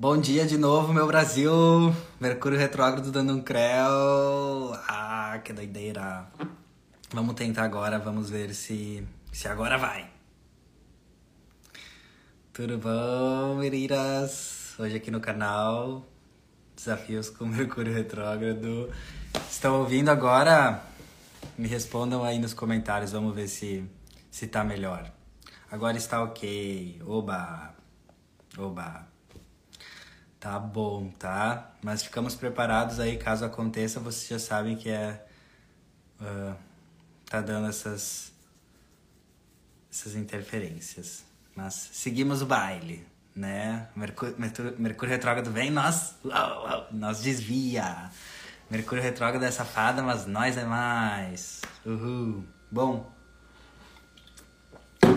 Bom dia de novo, meu Brasil! Mercúrio retrógrado dando um creu. Ah, que doideira! Vamos tentar agora, vamos ver se, se agora vai. Tudo bom, meninas? Hoje aqui no canal, desafios com Mercúrio retrógrado. Estão ouvindo agora? Me respondam aí nos comentários, vamos ver se, se tá melhor. Agora está ok. Oba! Oba! Tá bom, tá? Mas ficamos preparados aí, caso aconteça, vocês já sabem que é. Uh, tá dando essas. essas interferências. Mas seguimos o baile, né? Mercúrio, Mercúrio, retrógrado vem, nós. nós desvia. Mercúrio retrógrado é safada, mas nós é mais. Uhul. Bom.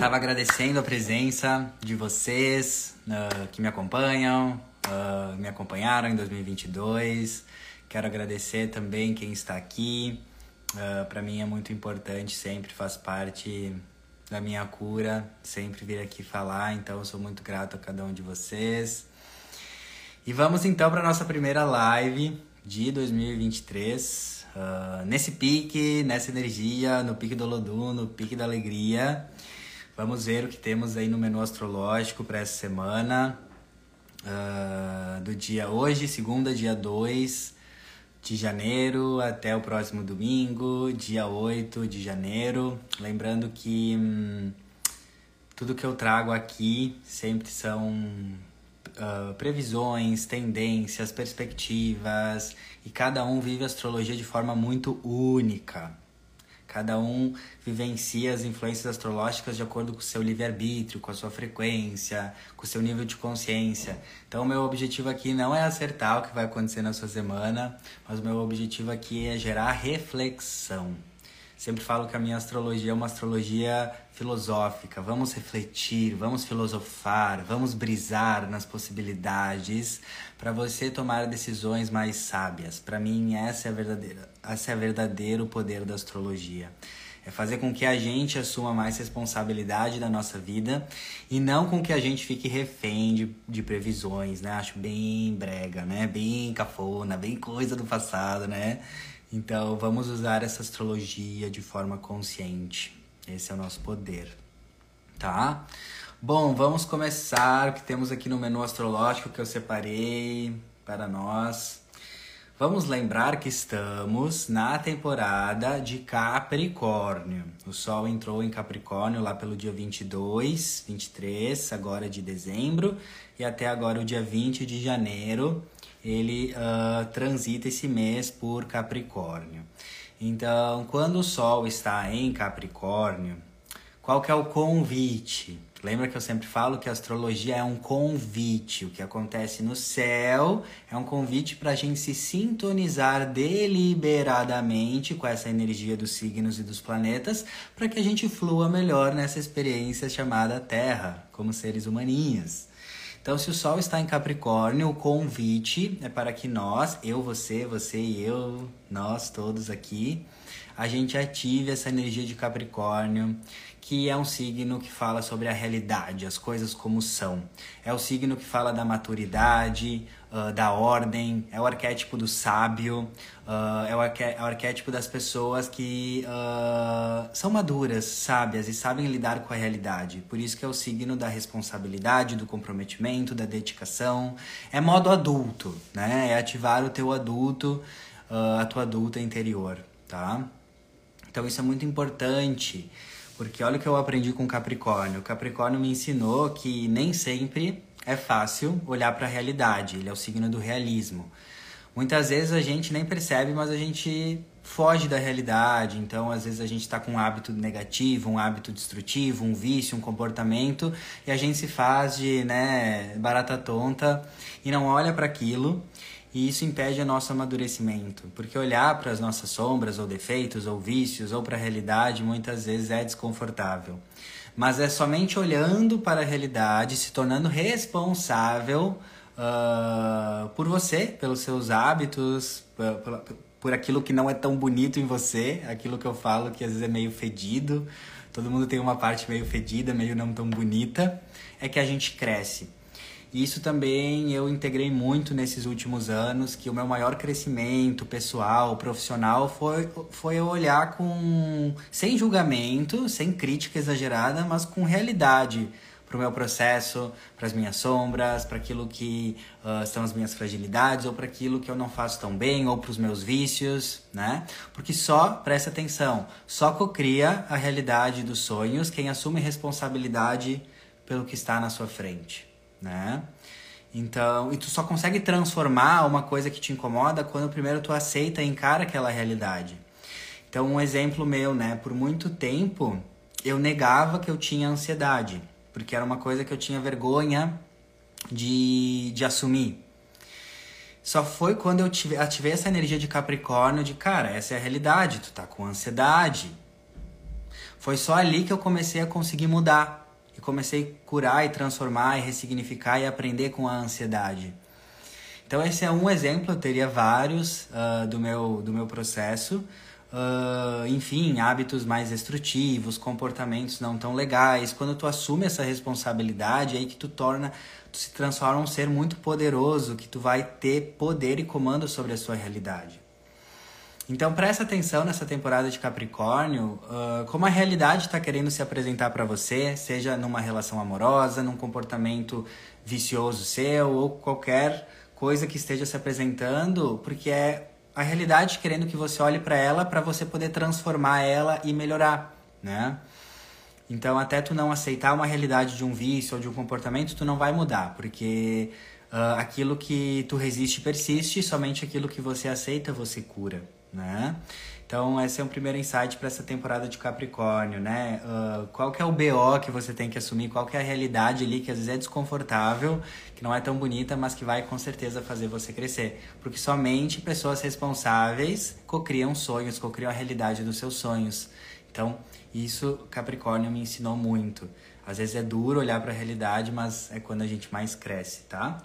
Tava agradecendo a presença de vocês uh, que me acompanham, uh, me acompanharam em 2022. Quero agradecer também quem está aqui. Uh, para mim é muito importante, sempre faz parte da minha cura, sempre vir aqui falar. Então sou muito grato a cada um de vocês. E vamos então para nossa primeira live de 2023. Uh, nesse pique, nessa energia, no pique do Lodum, no pique da alegria. Vamos ver o que temos aí no menu astrológico para essa semana uh, do dia hoje, segunda, dia 2 de janeiro, até o próximo domingo, dia 8 de janeiro. Lembrando que hum, tudo que eu trago aqui sempre são uh, previsões, tendências, perspectivas, e cada um vive a astrologia de forma muito única. Cada um vivencia as influências astrológicas de acordo com o seu livre-arbítrio, com a sua frequência, com o seu nível de consciência. Então, meu objetivo aqui não é acertar o que vai acontecer na sua semana, mas o meu objetivo aqui é gerar reflexão. Sempre falo que a minha astrologia é uma astrologia filosófica. Vamos refletir, vamos filosofar, vamos brisar nas possibilidades para você tomar decisões mais sábias. Para mim, essa é a verdadeira, esse é o verdadeiro poder da astrologia. É fazer com que a gente assuma mais responsabilidade da nossa vida e não com que a gente fique refém de, de previsões, né? Acho bem brega, né? Bem cafona, bem coisa do passado, né? Então, vamos usar essa astrologia de forma consciente. Esse é o nosso poder, tá? Bom, vamos começar o que temos aqui no menu astrológico que eu separei para nós. Vamos lembrar que estamos na temporada de Capricórnio. O Sol entrou em Capricórnio lá pelo dia 22, 23, agora de dezembro, e até agora o dia 20 de janeiro ele uh, transita esse mês por Capricórnio. Então, quando o Sol está em Capricórnio, qual que é o convite? Lembra que eu sempre falo que a astrologia é um convite. O que acontece no céu é um convite para a gente se sintonizar deliberadamente com essa energia dos signos e dos planetas, para que a gente flua melhor nessa experiência chamada Terra, como seres humaninhos. Então, se o Sol está em Capricórnio, o convite é para que nós, eu, você, você e eu, nós todos aqui, a gente ative essa energia de Capricórnio, que é um signo que fala sobre a realidade, as coisas como são. É o signo que fala da maturidade, uh, da ordem, é o arquétipo do sábio, uh, é, o é, o arquétipo das pessoas que uh, são maduras, sábias e sabem lidar com a realidade. Por isso que é o signo da responsabilidade, do comprometimento, da dedicação. É modo adulto, né? É ativar o teu adulto, a tua adulta interior, tá? Então isso é muito importante. Porque olha o que eu aprendi com Capricórnio. O Capricórnio me ensinou que nem sempre é fácil olhar para a realidade. Ele é o signo do realismo. Muitas vezes a gente nem percebe, mas a gente foge da realidade. Então, às vezes a gente está com um hábito negativo, um hábito destrutivo, um vício, um comportamento, e a gente se faz de, né, barata tonta e não olha para aquilo e isso impede o nosso amadurecimento, porque olhar para as nossas sombras ou defeitos ou vícios ou para a realidade muitas vezes é desconfortável. Mas é somente olhando para a realidade, se tornando responsável uh, por você, pelos seus hábitos, por, por aquilo que não é tão bonito em você, aquilo que eu falo que às vezes é meio fedido. Todo mundo tem uma parte meio fedida, meio não tão bonita. É que a gente cresce. Isso também eu integrei muito nesses últimos anos, que o meu maior crescimento pessoal, profissional, foi, foi eu olhar com sem julgamento, sem crítica exagerada, mas com realidade para o meu processo, para as minhas sombras, para aquilo que uh, são as minhas fragilidades, ou para aquilo que eu não faço tão bem, ou para os meus vícios, né? Porque só, presta atenção, só cocria a realidade dos sonhos quem assume responsabilidade pelo que está na sua frente, né? Então, e tu só consegue transformar uma coisa que te incomoda quando primeiro tu aceita e encara aquela realidade. Então, um exemplo meu, né? Por muito tempo eu negava que eu tinha ansiedade porque era uma coisa que eu tinha vergonha de, de assumir. Só foi quando eu tive, ativei essa energia de Capricórnio de, cara, essa é a realidade, tu tá com ansiedade. Foi só ali que eu comecei a conseguir mudar. E comecei a curar e transformar e ressignificar e aprender com a ansiedade. Então esse é um exemplo, eu teria vários uh, do, meu, do meu processo uh, enfim, hábitos mais destrutivos, comportamentos não tão legais. Quando tu assume essa responsabilidade, é aí que tu torna, tu se transforma um ser muito poderoso, que tu vai ter poder e comando sobre a sua realidade. Então presta atenção nessa temporada de Capricórnio, uh, como a realidade está querendo se apresentar para você, seja numa relação amorosa, num comportamento vicioso seu ou qualquer coisa que esteja se apresentando, porque é a realidade querendo que você olhe para ela para você poder transformar ela e melhorar, né? Então, até tu não aceitar uma realidade de um vício ou de um comportamento, tu não vai mudar, porque uh, aquilo que tu resiste persiste, somente aquilo que você aceita você cura, né? Então, esse é um primeiro insight para essa temporada de Capricórnio, né? Uh, qual que é o BO que você tem que assumir, qual que é a realidade ali que às vezes é desconfortável, que não é tão bonita, mas que vai com certeza fazer você crescer. Porque somente pessoas responsáveis cocriam sonhos, cocriam a realidade dos seus sonhos. Então, isso Capricórnio me ensinou muito. Às vezes é duro olhar para a realidade, mas é quando a gente mais cresce, tá?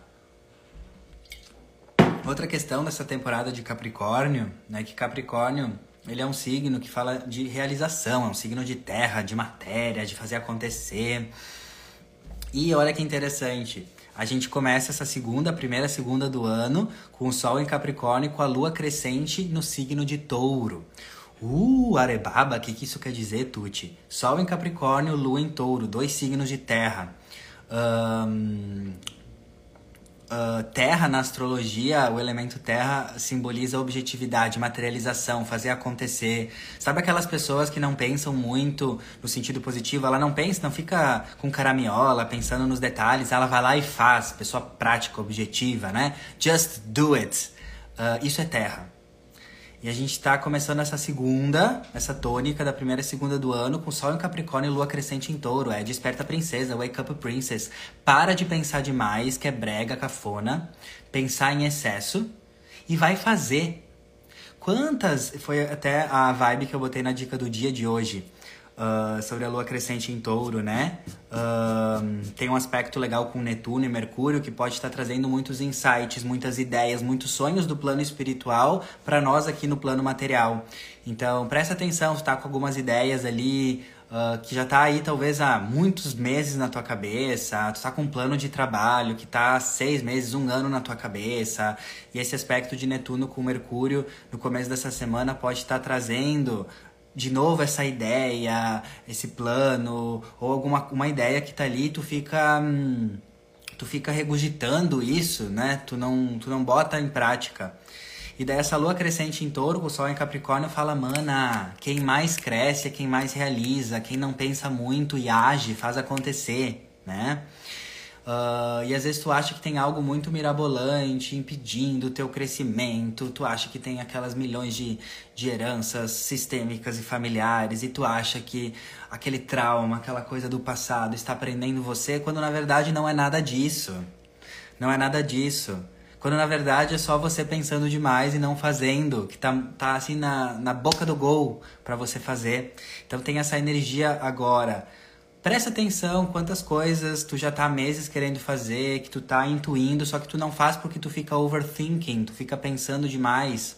Outra questão dessa temporada de Capricórnio, né, que Capricórnio ele é um signo que fala de realização, é um signo de terra, de matéria, de fazer acontecer. E olha que interessante, a gente começa essa segunda, primeira segunda do ano, com o Sol em Capricórnio e com a Lua crescente no signo de Touro. Uh, Arebaba, o que, que isso quer dizer, Tuti? Sol em Capricórnio, Lua em Touro, dois signos de terra. Um, Uh, terra na astrologia, o elemento terra simboliza objetividade, materialização, fazer acontecer. Sabe aquelas pessoas que não pensam muito no sentido positivo? Ela não pensa, não fica com caramiola, pensando nos detalhes, ela vai lá e faz. Pessoa prática, objetiva, né? Just do it. Uh, isso é terra. E a gente está começando essa segunda, essa tônica da primeira e segunda do ano, com Sol em Capricórnio e Lua crescente em touro. É Desperta Princesa, Wake Up Princess. Para de pensar demais, que é brega, cafona. Pensar em excesso. E vai fazer. Quantas. Foi até a vibe que eu botei na dica do dia de hoje uh, sobre a lua crescente em touro, né? Uh, tem um aspecto legal com Netuno e Mercúrio que pode estar trazendo muitos insights, muitas ideias, muitos sonhos do plano espiritual para nós aqui no plano material. Então, presta atenção, tu tá com algumas ideias ali. Uh, que já tá aí talvez há muitos meses na tua cabeça, tu tá com um plano de trabalho que tá seis meses, um ano na tua cabeça, e esse aspecto de Netuno com Mercúrio no começo dessa semana pode estar tá trazendo de novo essa ideia, esse plano, ou alguma uma ideia que tá ali, tu fica. Hum, tu fica regurgitando isso, né? Tu não, tu não bota em prática. E daí essa lua crescente em touro, o sol em capricórnio, fala, mana, quem mais cresce é quem mais realiza, quem não pensa muito e age, faz acontecer, né? Uh, e às vezes tu acha que tem algo muito mirabolante impedindo o teu crescimento, tu acha que tem aquelas milhões de, de heranças sistêmicas e familiares, e tu acha que aquele trauma, aquela coisa do passado está prendendo você, quando na verdade não é nada disso. Não é nada disso. Quando na verdade é só você pensando demais e não fazendo, que tá, tá assim na, na boca do gol para você fazer. Então tem essa energia agora Presta atenção quantas coisas tu já tá há meses querendo fazer, que tu tá intuindo, só que tu não faz porque tu fica overthinking, tu fica pensando demais.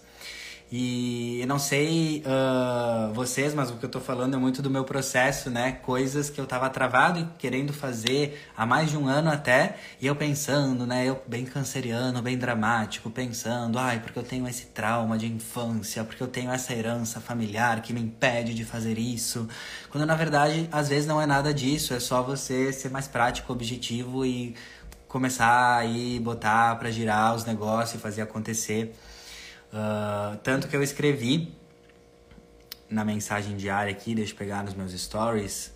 E eu não sei uh, vocês, mas o que eu tô falando é muito do meu processo, né? Coisas que eu tava travado e querendo fazer há mais de um ano até, e eu pensando, né? Eu bem canceriano, bem dramático, pensando, ai, porque eu tenho esse trauma de infância, porque eu tenho essa herança familiar que me impede de fazer isso. Quando na verdade, às vezes não é nada disso, é só você ser mais prático, objetivo e começar aí botar para girar os negócios e fazer acontecer. Uh, tanto que eu escrevi na mensagem diária aqui, deixa eu pegar nos meus stories,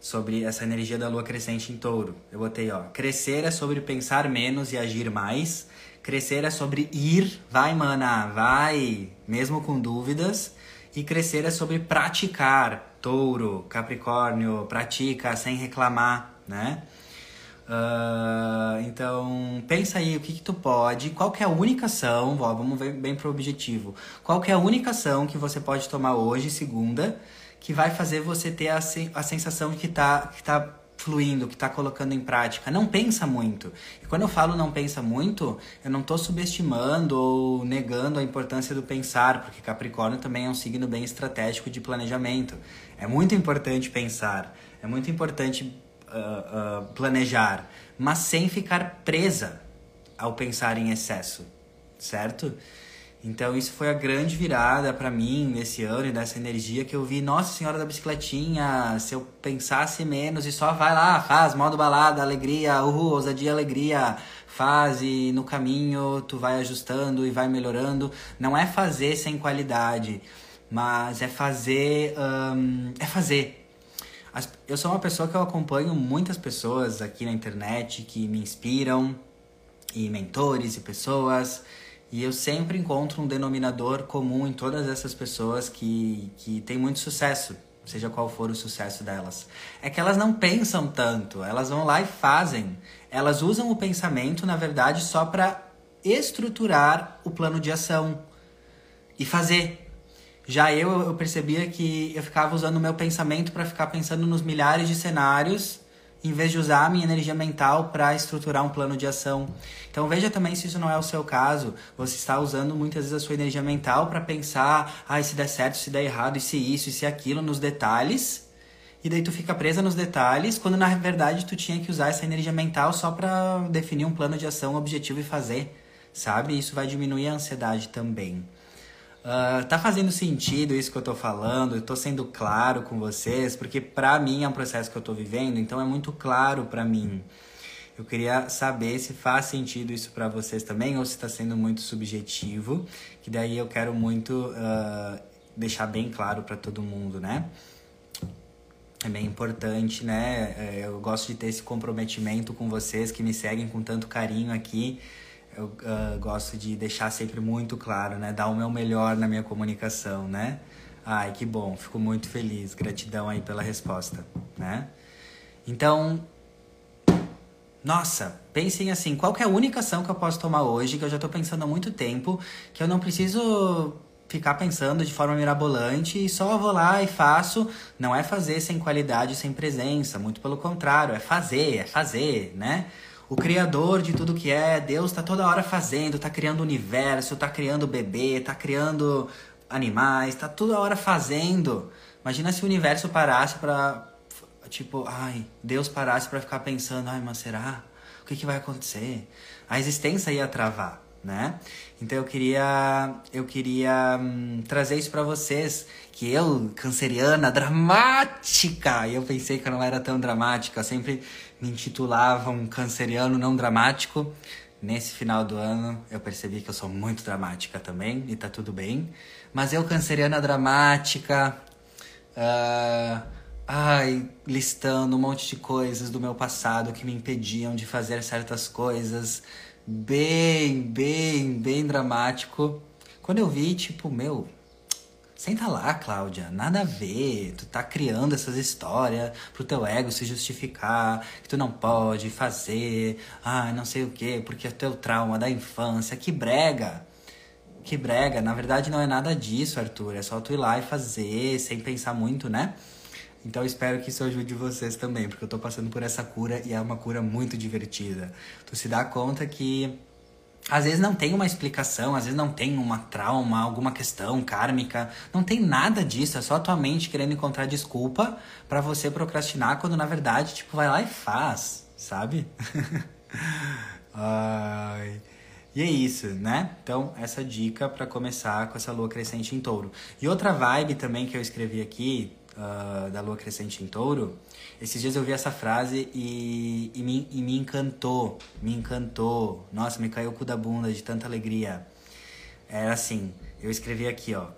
sobre essa energia da lua crescente em touro. Eu botei, ó, crescer é sobre pensar menos e agir mais. Crescer é sobre ir, vai, mana, vai, mesmo com dúvidas. E crescer é sobre praticar, touro, capricórnio, pratica sem reclamar, né? Uh, então, pensa aí o que, que tu pode, qual que é a única ação, ó, vamos ver bem pro objetivo. Qual que é a única ação que você pode tomar hoje, segunda, que vai fazer você ter a, a sensação de que tá, que tá fluindo, que tá colocando em prática. Não pensa muito. E quando eu falo não pensa muito, eu não tô subestimando ou negando a importância do pensar, porque Capricórnio também é um signo bem estratégico de planejamento. É muito importante pensar, é muito importante uh, planejar, mas sem ficar presa ao pensar em excesso, certo? Então isso foi a grande virada para mim nesse ano e dessa energia que eu vi, Nossa Senhora da Bicicletinha, se eu pensasse menos e só vai lá, faz, modo balada, alegria, uhul, ousadia, alegria, faz e no caminho tu vai ajustando e vai melhorando. Não é fazer sem qualidade, mas é fazer, um, é fazer, eu sou uma pessoa que eu acompanho muitas pessoas aqui na internet que me inspiram, e mentores e pessoas, e eu sempre encontro um denominador comum em todas essas pessoas que, que têm muito sucesso, seja qual for o sucesso delas. É que elas não pensam tanto, elas vão lá e fazem. Elas usam o pensamento, na verdade, só para estruturar o plano de ação e fazer. Já eu, eu percebia que eu ficava usando o meu pensamento para ficar pensando nos milhares de cenários, em vez de usar a minha energia mental para estruturar um plano de ação. Então veja também se isso não é o seu caso. Você está usando muitas vezes a sua energia mental para pensar, ah, se der certo, se der errado, e se isso, e se aquilo, nos detalhes. E daí tu fica presa nos detalhes, quando na verdade tu tinha que usar essa energia mental só para definir um plano de ação, um objetivo e fazer, sabe? Isso vai diminuir a ansiedade também. Uh, tá fazendo sentido isso que eu tô falando? Eu tô sendo claro com vocês, porque pra mim é um processo que eu tô vivendo, então é muito claro pra mim. Eu queria saber se faz sentido isso para vocês também ou se está sendo muito subjetivo, que daí eu quero muito uh, deixar bem claro para todo mundo, né? É bem importante, né? É, eu gosto de ter esse comprometimento com vocês que me seguem com tanto carinho aqui eu uh, gosto de deixar sempre muito claro, né? Dar o meu melhor na minha comunicação, né? Ai, que bom, fico muito feliz. Gratidão aí pela resposta, né? Então, nossa, pensem assim, qual é a única ação que eu posso tomar hoje, que eu já estou pensando há muito tempo, que eu não preciso ficar pensando de forma mirabolante e só vou lá e faço. Não é fazer sem qualidade, sem presença, muito pelo contrário, é fazer, é fazer, né? O criador de tudo que é, Deus está toda hora fazendo, está criando o universo, está criando bebê, está criando animais, está toda hora fazendo. Imagina se o universo parasse para tipo, ai, Deus parasse para ficar pensando, ai, mas será? O que, que vai acontecer? A existência ia travar, né? Então eu queria eu queria hum, trazer isso para vocês, que eu, canceriana, dramática, e eu pensei que eu não era tão dramática, eu sempre me intitulava um canceriano não dramático. Nesse final do ano eu percebi que eu sou muito dramática também e tá tudo bem. Mas eu, canceriana dramática, uh, ai, listando um monte de coisas do meu passado que me impediam de fazer certas coisas, bem, bem, bem dramático. Quando eu vi, tipo, meu, Senta lá, Cláudia, nada a ver. Tu tá criando essas histórias pro teu ego se justificar, que tu não pode fazer, ah, não sei o quê, porque é teu trauma da infância. Que brega! Que brega. Na verdade, não é nada disso, Arthur. É só tu ir lá e fazer, sem pensar muito, né? Então espero que isso ajude vocês também, porque eu tô passando por essa cura e é uma cura muito divertida. Tu se dá conta que às vezes não tem uma explicação, às vezes não tem uma trauma, alguma questão kármica, não tem nada disso, é só a tua mente querendo encontrar desculpa para você procrastinar quando na verdade, tipo, vai lá e faz, sabe? Ai. E é isso, né? Então, essa dica para começar com essa lua crescente em touro. E outra vibe também que eu escrevi aqui, uh, da lua crescente em touro, esses dias eu vi essa frase e, e, me, e me encantou, me encantou. Nossa, me caiu o cu da bunda de tanta alegria. Era assim, eu escrevi aqui, ó.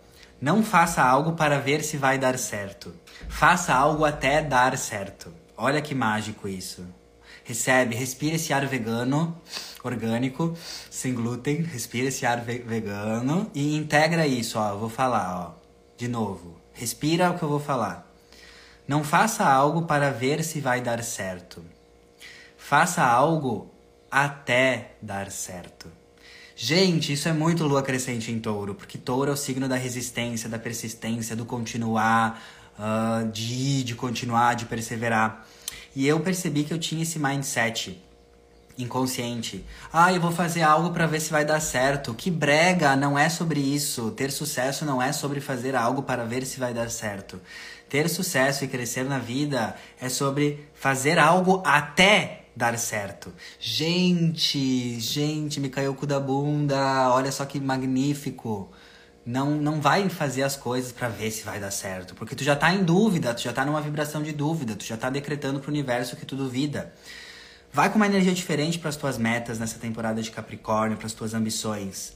Não faça algo para ver se vai dar certo. Faça algo até dar certo. Olha que mágico isso. Recebe, respira esse ar vegano, orgânico, sem glúten. Respira esse ar ve vegano e integra isso, ó. Vou falar, ó. De novo. Respira o que eu vou falar. Não faça algo para ver se vai dar certo. Faça algo até dar certo. Gente, isso é muito lua crescente em touro, porque touro é o signo da resistência, da persistência, do continuar, uh, de ir, de continuar, de perseverar. E eu percebi que eu tinha esse mindset inconsciente. Ah, eu vou fazer algo para ver se vai dar certo. Que brega, não é sobre isso. Ter sucesso não é sobre fazer algo para ver se vai dar certo. Ter sucesso e crescer na vida é sobre fazer algo até dar certo. Gente, gente, me caiu o cu da bunda. Olha só que magnífico. Não, não vai fazer as coisas para ver se vai dar certo, porque tu já tá em dúvida, tu já tá numa vibração de dúvida, tu já tá decretando pro universo que tu duvida. Vai com uma energia diferente para as tuas metas nessa temporada de Capricórnio, para as tuas ambições.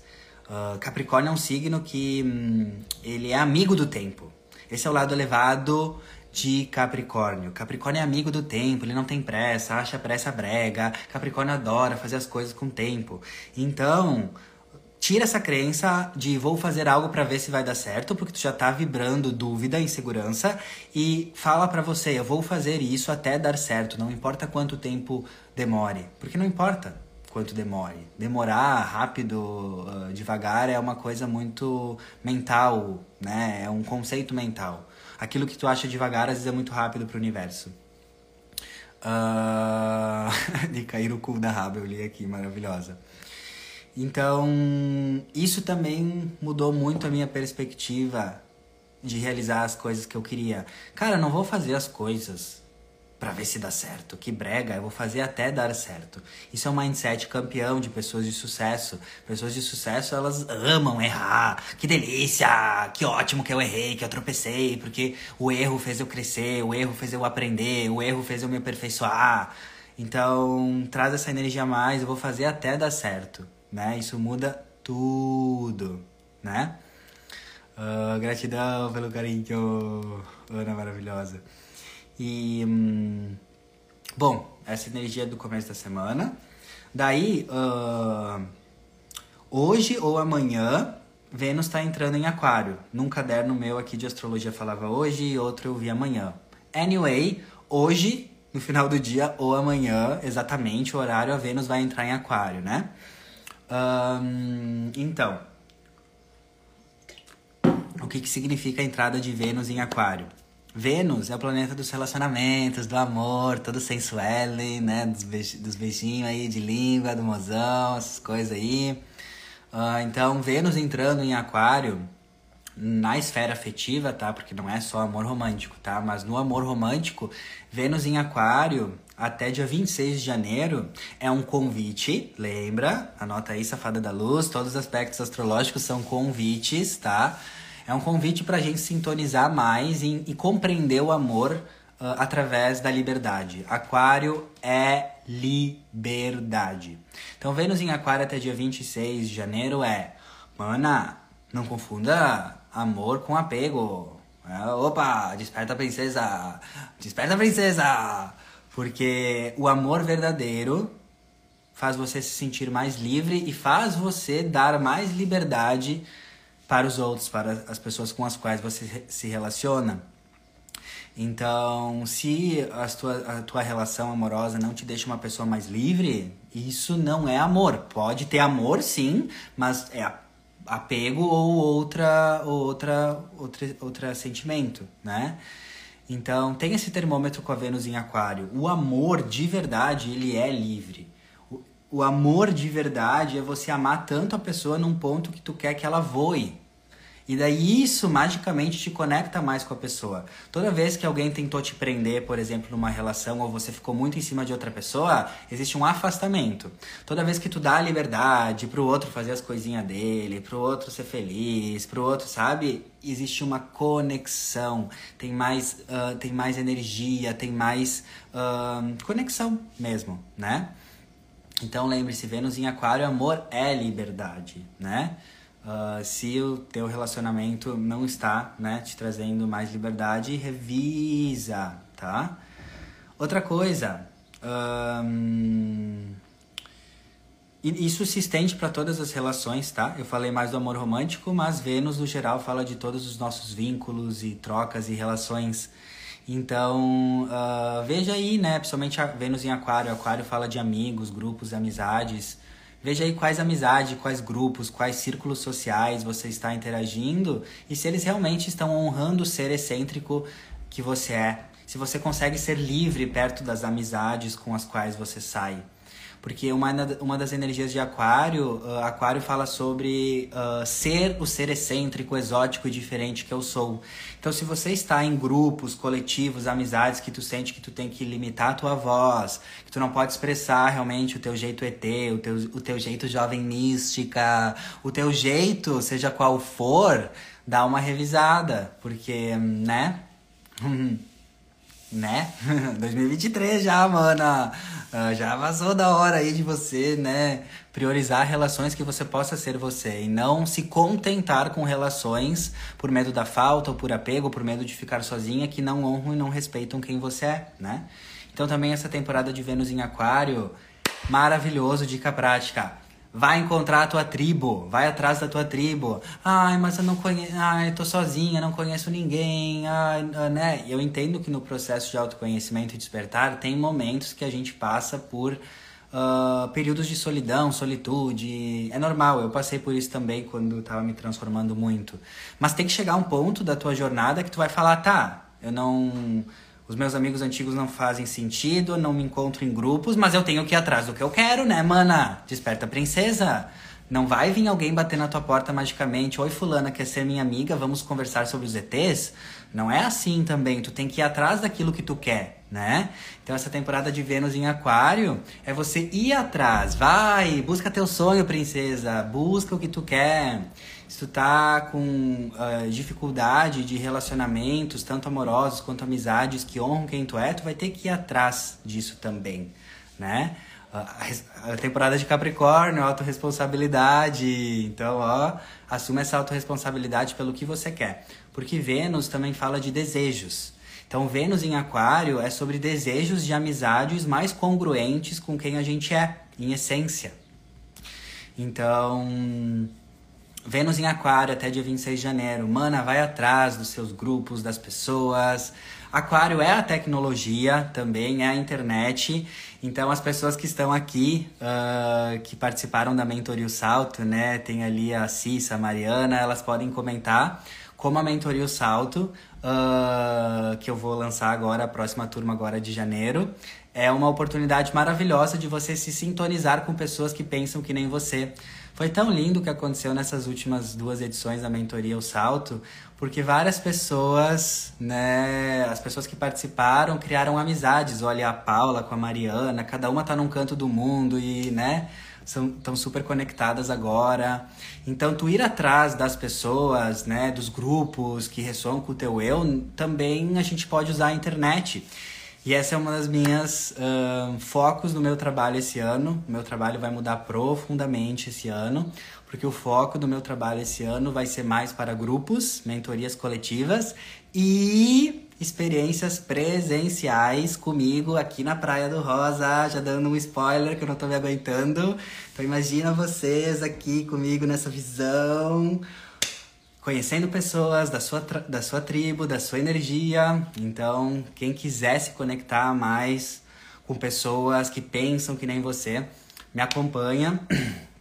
Uh, Capricórnio é um signo que hum, ele é amigo do tempo. Esse é o lado elevado de Capricórnio. Capricórnio é amigo do tempo, ele não tem pressa, acha pressa brega. Capricórnio adora fazer as coisas com tempo. Então, tira essa crença de vou fazer algo para ver se vai dar certo, porque tu já tá vibrando dúvida, insegurança e fala para você, eu vou fazer isso até dar certo, não importa quanto tempo demore, porque não importa quanto demore. Demorar rápido, uh, devagar é uma coisa muito mental, né? É um conceito mental. Aquilo que tu acha devagar às vezes é muito rápido pro universo. Uh... de cair o cu da raba, eu li aqui, maravilhosa. Então, isso também mudou muito a minha perspectiva de realizar as coisas que eu queria. Cara, não vou fazer as coisas para ver se dá certo. Que brega, eu vou fazer até dar certo. Isso é um mindset campeão de pessoas de sucesso. Pessoas de sucesso, elas amam errar. Que delícia! Que ótimo que eu errei, que eu tropecei, porque o erro fez eu crescer, o erro fez eu aprender, o erro fez eu me aperfeiçoar. Então, traz essa energia a mais, eu vou fazer até dar certo, né? Isso muda tudo, né? Uh, gratidão pelo carinho, Ana maravilhosa. E. Hum, bom, essa energia do começo da semana. Daí, uh, hoje ou amanhã, Vênus está entrando em Aquário. Num caderno meu aqui de astrologia falava hoje e outro eu vi amanhã. Anyway, hoje, no final do dia ou amanhã, exatamente o horário, a Vênus vai entrar em Aquário, né? Um, então, o que, que significa a entrada de Vênus em Aquário? Vênus é o planeta dos relacionamentos, do amor, todo sensual, né? Dos, beij dos beijinhos aí de língua, do mozão, essas coisas aí. Uh, então, Vênus entrando em Aquário, na esfera afetiva, tá? Porque não é só amor romântico, tá? Mas no amor romântico, Vênus em Aquário, até dia 26 de janeiro, é um convite, lembra? Anota aí, Safada da Luz, todos os aspectos astrológicos são convites, tá? É um convite para a gente sintonizar mais e, e compreender o amor uh, através da liberdade. Aquário é liberdade. Então, Vênus em Aquário até dia 26 de janeiro é. Mana, não confunda amor com apego. É, opa, desperta princesa! Desperta princesa! Porque o amor verdadeiro faz você se sentir mais livre e faz você dar mais liberdade para os outros, para as pessoas com as quais você se relaciona. Então, se a tua, a tua relação amorosa não te deixa uma pessoa mais livre, isso não é amor. Pode ter amor, sim, mas é apego ou outra, outra, outra, outra sentimento, né? Então, tem esse termômetro com a Vênus em Aquário. O amor, de verdade, ele é livre. O, amor de verdade é você amar tanto a pessoa num ponto que tu quer que ela voe. E daí isso magicamente te conecta mais com a pessoa. Toda vez que alguém tentou te prender, por exemplo, numa relação ou você ficou muito em cima de outra pessoa, existe um afastamento. Toda vez que tu dá a liberdade pro outro fazer as coisinhas dele, pro outro ser feliz, pro outro, sabe? Existe uma conexão, tem mais, uh, tem mais energia, tem mais uh, conexão mesmo, né? Então lembre-se, Vênus em Aquário, amor é liberdade, né? Uh, se o teu relacionamento não está né, te trazendo mais liberdade, revisa, tá? Outra coisa, isso se estende para todas as relações, tá? Eu falei mais do amor romântico, mas Vênus no geral fala de todos os nossos vínculos e trocas e relações. Então, uh, veja aí, né? Principalmente a Vênus em Aquário. Aquário fala de amigos, grupos, amizades. Veja aí quais amizades, quais grupos, quais círculos sociais você está interagindo e se eles realmente estão honrando o ser excêntrico que você é. Se você consegue ser livre perto das amizades com as quais você sai. Porque uma, uma das energias de Aquário, uh, Aquário fala sobre uh, ser o ser excêntrico, exótico e diferente que eu sou. Então, se você está em grupos, coletivos, amizades que tu sente que tu tem que limitar a tua voz, que tu não pode expressar realmente o teu jeito ET, o teu, o teu jeito jovem mística, o teu jeito, seja qual for, dá uma revisada. Porque, né? né? 2023 já, mana. Uh, já vazou da hora aí de você, né? Priorizar relações que você possa ser você e não se contentar com relações por medo da falta ou por apego, ou por medo de ficar sozinha que não honram e não respeitam quem você é, né? Então também essa temporada de Vênus em Aquário, maravilhoso, dica prática Vai encontrar a tua tribo, vai atrás da tua tribo. Ai, mas eu não conheço, ai, eu tô sozinha, não conheço ninguém, ai, né? Eu entendo que no processo de autoconhecimento e despertar tem momentos que a gente passa por uh, períodos de solidão, solitude. É normal, eu passei por isso também quando tava me transformando muito. Mas tem que chegar um ponto da tua jornada que tu vai falar, tá, eu não os meus amigos antigos não fazem sentido, não me encontro em grupos, mas eu tenho que ir atrás do que eu quero, né, mana? Desperta princesa. Não vai vir alguém bater na tua porta magicamente. Oi, fulana, quer ser minha amiga? Vamos conversar sobre os ETs? Não é assim também. Tu tem que ir atrás daquilo que tu quer, né? Então essa temporada de Vênus em Aquário é você ir atrás. Vai, busca teu sonho, princesa. Busca o que tu quer se tu tá com uh, dificuldade de relacionamentos, tanto amorosos quanto amizades, que honram quem tu é, tu vai ter que ir atrás disso também, né? A temporada de Capricórnio, autorresponsabilidade. Então, ó, assuma essa autorresponsabilidade pelo que você quer. Porque Vênus também fala de desejos. Então, Vênus em Aquário é sobre desejos de amizades mais congruentes com quem a gente é, em essência. Então, Vênus em Aquário até dia 26 de janeiro. Mana, vai atrás dos seus grupos, das pessoas. Aquário é a tecnologia também, é a internet. Então, as pessoas que estão aqui, uh, que participaram da Mentoria o Salto, né? Tem ali a Cissa, a Mariana, elas podem comentar como a Mentoria o Salto, uh, que eu vou lançar agora, a próxima turma agora de janeiro. É uma oportunidade maravilhosa de você se sintonizar com pessoas que pensam que nem você foi tão lindo o que aconteceu nessas últimas duas edições da mentoria O Salto, porque várias pessoas, né, as pessoas que participaram criaram amizades. Olha a Paula com a Mariana, cada uma tá num canto do mundo e, né, são tão super conectadas agora. Então, tu ir atrás das pessoas, né, dos grupos que ressoam com o teu eu, também a gente pode usar a internet. E essa é uma das minhas uh, focos no meu trabalho esse ano. O meu trabalho vai mudar profundamente esse ano, porque o foco do meu trabalho esse ano vai ser mais para grupos, mentorias coletivas e experiências presenciais comigo aqui na Praia do Rosa, já dando um spoiler que eu não tô me aguentando. Então imagina vocês aqui comigo nessa visão conhecendo pessoas da sua, da sua tribo, da sua energia. Então, quem quiser se conectar mais com pessoas que pensam que nem você, me acompanha.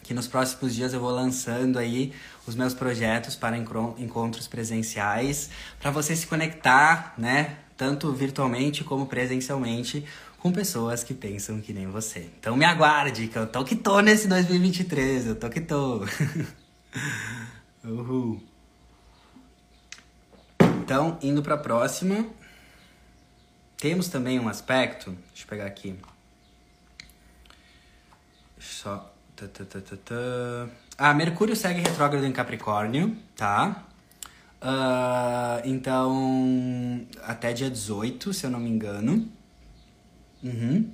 Que nos próximos dias eu vou lançando aí os meus projetos para encontros presenciais, para você se conectar, né? Tanto virtualmente como presencialmente com pessoas que pensam que nem você. Então me aguarde, que eu tô que tô nesse 2023, eu tô que tô. Uhul. Então, indo para a próxima, temos também um aspecto, deixa eu pegar aqui. Só. Ah, Mercúrio segue retrógrado em Capricórnio, tá? Uh, então, até dia 18, se eu não me engano. Uhum.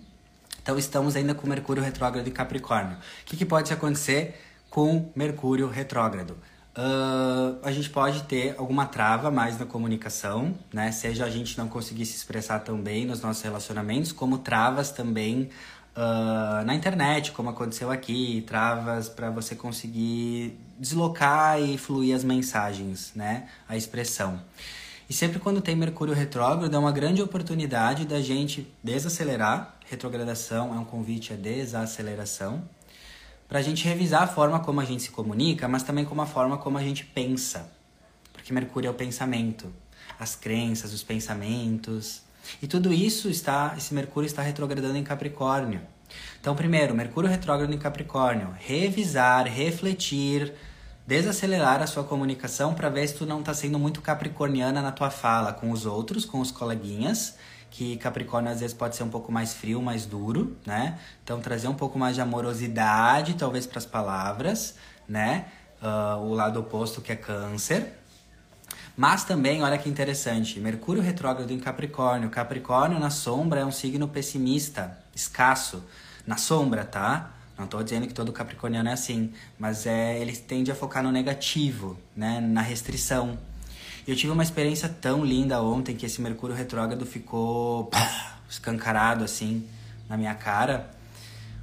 Então, estamos ainda com Mercúrio retrógrado em Capricórnio. O que, que pode acontecer com Mercúrio retrógrado? Uh, a gente pode ter alguma trava mais na comunicação, né? Seja a gente não conseguir se expressar tão bem nos nossos relacionamentos, como travas também uh, na internet, como aconteceu aqui, travas para você conseguir deslocar e fluir as mensagens, né? A expressão. E sempre quando tem Mercúrio retrógrado, é uma grande oportunidade da gente desacelerar. Retrogradação é um convite à desaceleração para a gente revisar a forma como a gente se comunica, mas também como a forma como a gente pensa. Porque Mercúrio é o pensamento, as crenças, os pensamentos. E tudo isso está, esse Mercúrio está retrogradando em Capricórnio. Então, primeiro, Mercúrio retrógrado em Capricórnio, revisar, refletir, desacelerar a sua comunicação para ver se tu não está sendo muito capricorniana na tua fala com os outros, com os coleguinhas, que Capricórnio às vezes pode ser um pouco mais frio, mais duro, né? Então trazer um pouco mais de amorosidade, talvez para as palavras, né? Uh, o lado oposto que é Câncer. Mas também, olha que interessante, Mercúrio retrógrado em Capricórnio. Capricórnio na sombra é um signo pessimista, escasso. Na sombra, tá? Não estou dizendo que todo capricorniano é assim, mas é ele tende a focar no negativo, né? Na restrição. Eu tive uma experiência tão linda ontem que esse Mercúrio retrógrado ficou pá, escancarado assim na minha cara,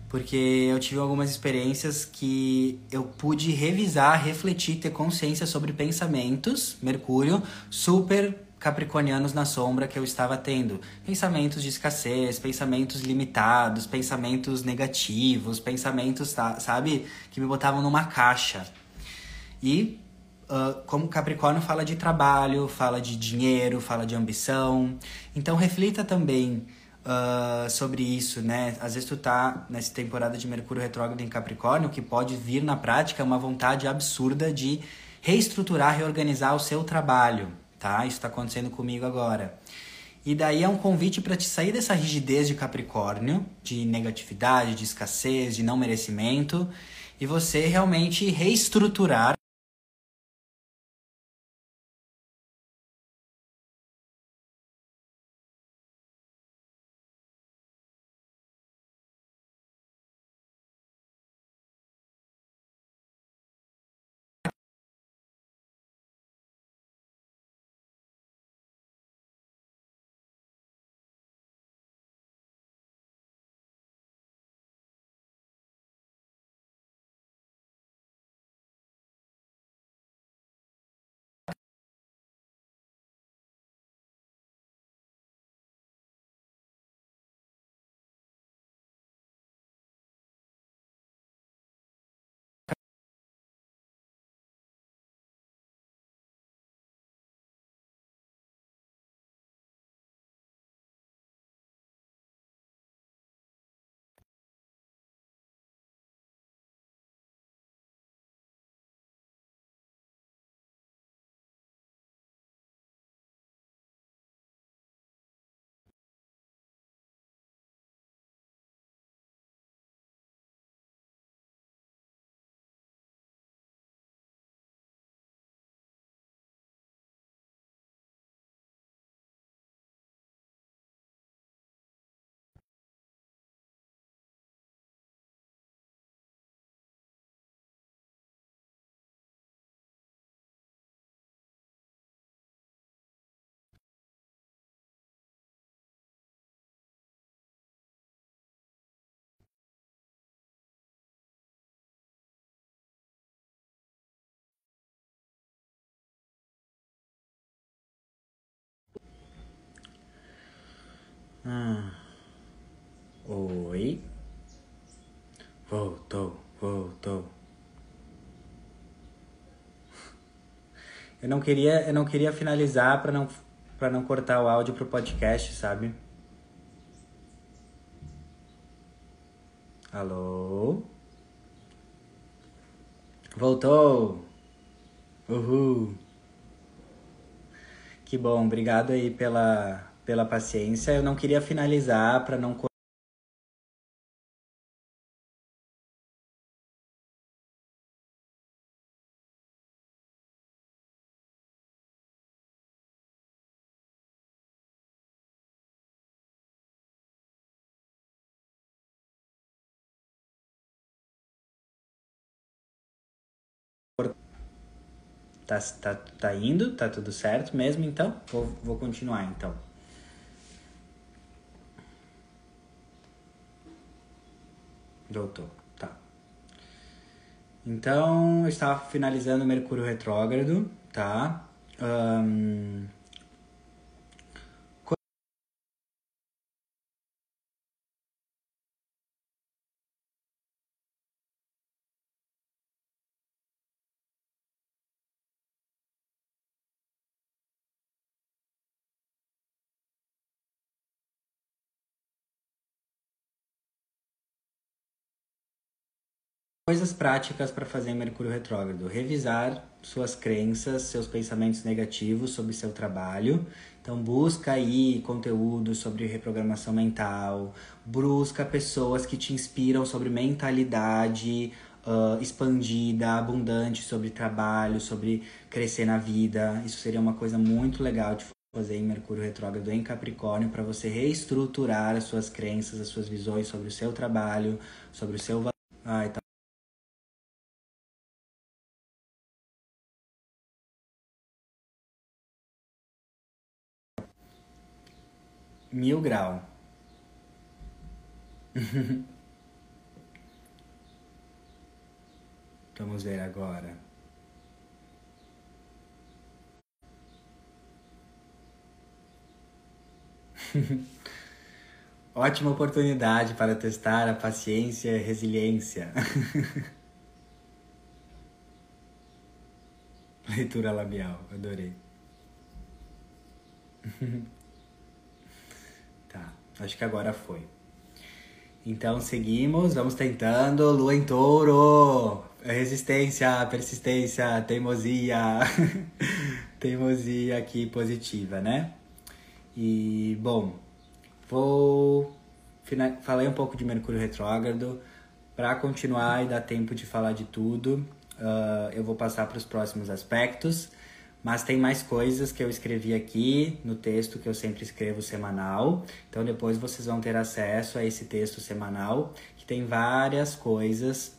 porque eu tive algumas experiências que eu pude revisar, refletir, ter consciência sobre pensamentos, Mercúrio, super capricornianos na sombra que eu estava tendo. Pensamentos de escassez, pensamentos limitados, pensamentos negativos, pensamentos, sabe, que me botavam numa caixa. E uh, como Capricórnio fala de trabalho, fala de dinheiro, fala de ambição. Então reflita também uh, sobre isso, né? Às vezes tu tá nessa temporada de Mercúrio retrógrado em Capricórnio, que pode vir na prática uma vontade absurda de reestruturar, reorganizar o seu trabalho, tá? Isso está acontecendo comigo agora. E daí é um convite para te sair dessa rigidez de Capricórnio, de negatividade, de escassez, de não merecimento, e você realmente reestruturar Eu não queria, eu não queria finalizar para não para não cortar o áudio pro podcast, sabe? Alô? Voltou! Uhul! Que bom, obrigado aí pela, pela paciência. Eu não queria finalizar para não Tá, tá, tá indo? Tá tudo certo mesmo então? Vou, vou continuar então. Doutor, tá. Então, eu estava finalizando Mercúrio retrógrado, tá? Um, Coisas práticas para fazer Mercúrio Retrógrado: revisar suas crenças, seus pensamentos negativos sobre seu trabalho. Então, busca aí conteúdo sobre reprogramação mental, busca pessoas que te inspiram sobre mentalidade uh, expandida, abundante sobre trabalho, sobre crescer na vida. Isso seria uma coisa muito legal de fazer em Mercúrio Retrógrado em Capricórnio para você reestruturar as suas crenças, as suas visões sobre o seu trabalho, sobre o seu valor. Mil grau. Vamos ver agora. Ótima oportunidade para testar a paciência e resiliência. Leitura labial, adorei. Acho que agora foi. Então seguimos, vamos tentando. Lua em touro. Resistência, persistência, teimosia. teimosia aqui positiva, né? E bom, vou falei um pouco de Mercúrio retrógrado. Para continuar e dar tempo de falar de tudo, uh, eu vou passar para os próximos aspectos. Mas tem mais coisas que eu escrevi aqui no texto que eu sempre escrevo semanal. Então depois vocês vão ter acesso a esse texto semanal, que tem várias coisas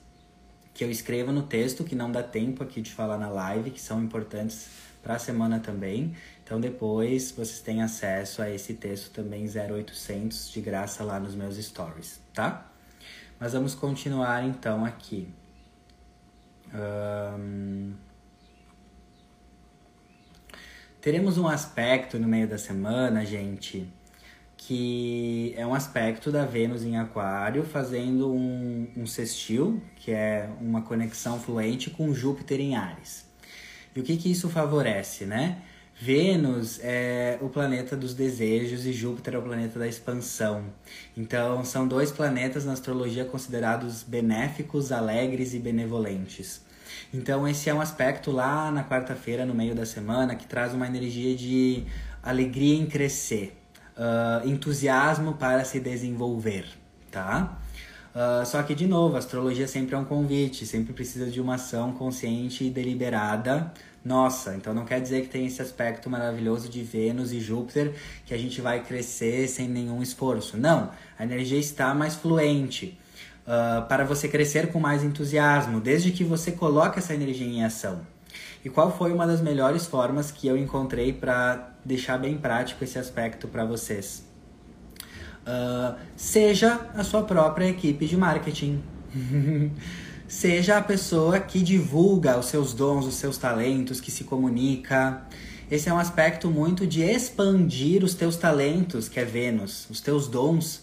que eu escrevo no texto que não dá tempo aqui de falar na live, que são importantes para a semana também. Então depois vocês têm acesso a esse texto também 0800 de graça lá nos meus stories, tá? Mas vamos continuar então aqui. Um... Teremos um aspecto no meio da semana, gente, que é um aspecto da Vênus em Aquário fazendo um, um sextil, que é uma conexão fluente com Júpiter em Ares. E o que, que isso favorece, né? Vênus é o planeta dos desejos e Júpiter é o planeta da expansão. Então, são dois planetas na astrologia considerados benéficos, alegres e benevolentes. Então, esse é um aspecto lá na quarta-feira, no meio da semana, que traz uma energia de alegria em crescer, uh, entusiasmo para se desenvolver, tá? Uh, só que, de novo, a astrologia sempre é um convite, sempre precisa de uma ação consciente e deliberada nossa. Então, não quer dizer que tem esse aspecto maravilhoso de Vênus e Júpiter que a gente vai crescer sem nenhum esforço. Não, a energia está mais fluente uh, para você crescer com mais entusiasmo, desde que você coloque essa energia em ação. E qual foi uma das melhores formas que eu encontrei para deixar bem prático esse aspecto para vocês? Uh, seja a sua própria equipe de marketing. seja a pessoa que divulga os seus dons, os seus talentos, que se comunica. Esse é um aspecto muito de expandir os teus talentos, que é Vênus, os teus dons,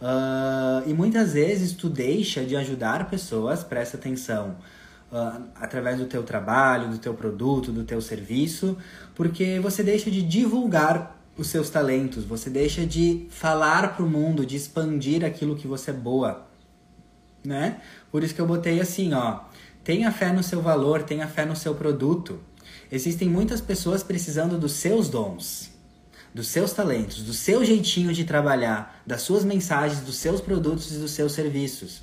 Uh, e muitas vezes tu deixa de ajudar pessoas, presta atenção, uh, através do teu trabalho, do teu produto, do teu serviço, porque você deixa de divulgar os seus talentos, você deixa de falar para o mundo, de expandir aquilo que você é boa. né? Por isso que eu botei assim, ó. Tenha fé no seu valor, tenha fé no seu produto. Existem muitas pessoas precisando dos seus dons, dos seus talentos, do seu jeitinho de trabalhar, das suas mensagens, dos seus produtos e dos seus serviços.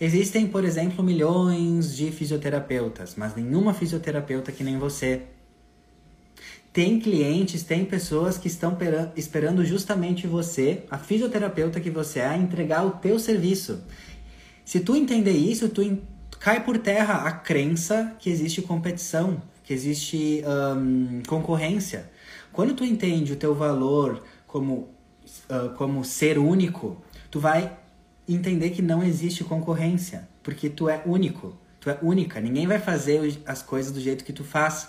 Existem, por exemplo, milhões de fisioterapeutas, mas nenhuma fisioterapeuta que nem você. Tem clientes, tem pessoas que estão esperando justamente você, a fisioterapeuta que você é, entregar o teu serviço. Se tu entender isso, tu cai por terra a crença que existe competição, que existe concorrência. Quando tu entende o teu valor como, uh, como ser único, tu vai entender que não existe concorrência, porque tu é único, tu é única, ninguém vai fazer as coisas do jeito que tu faz.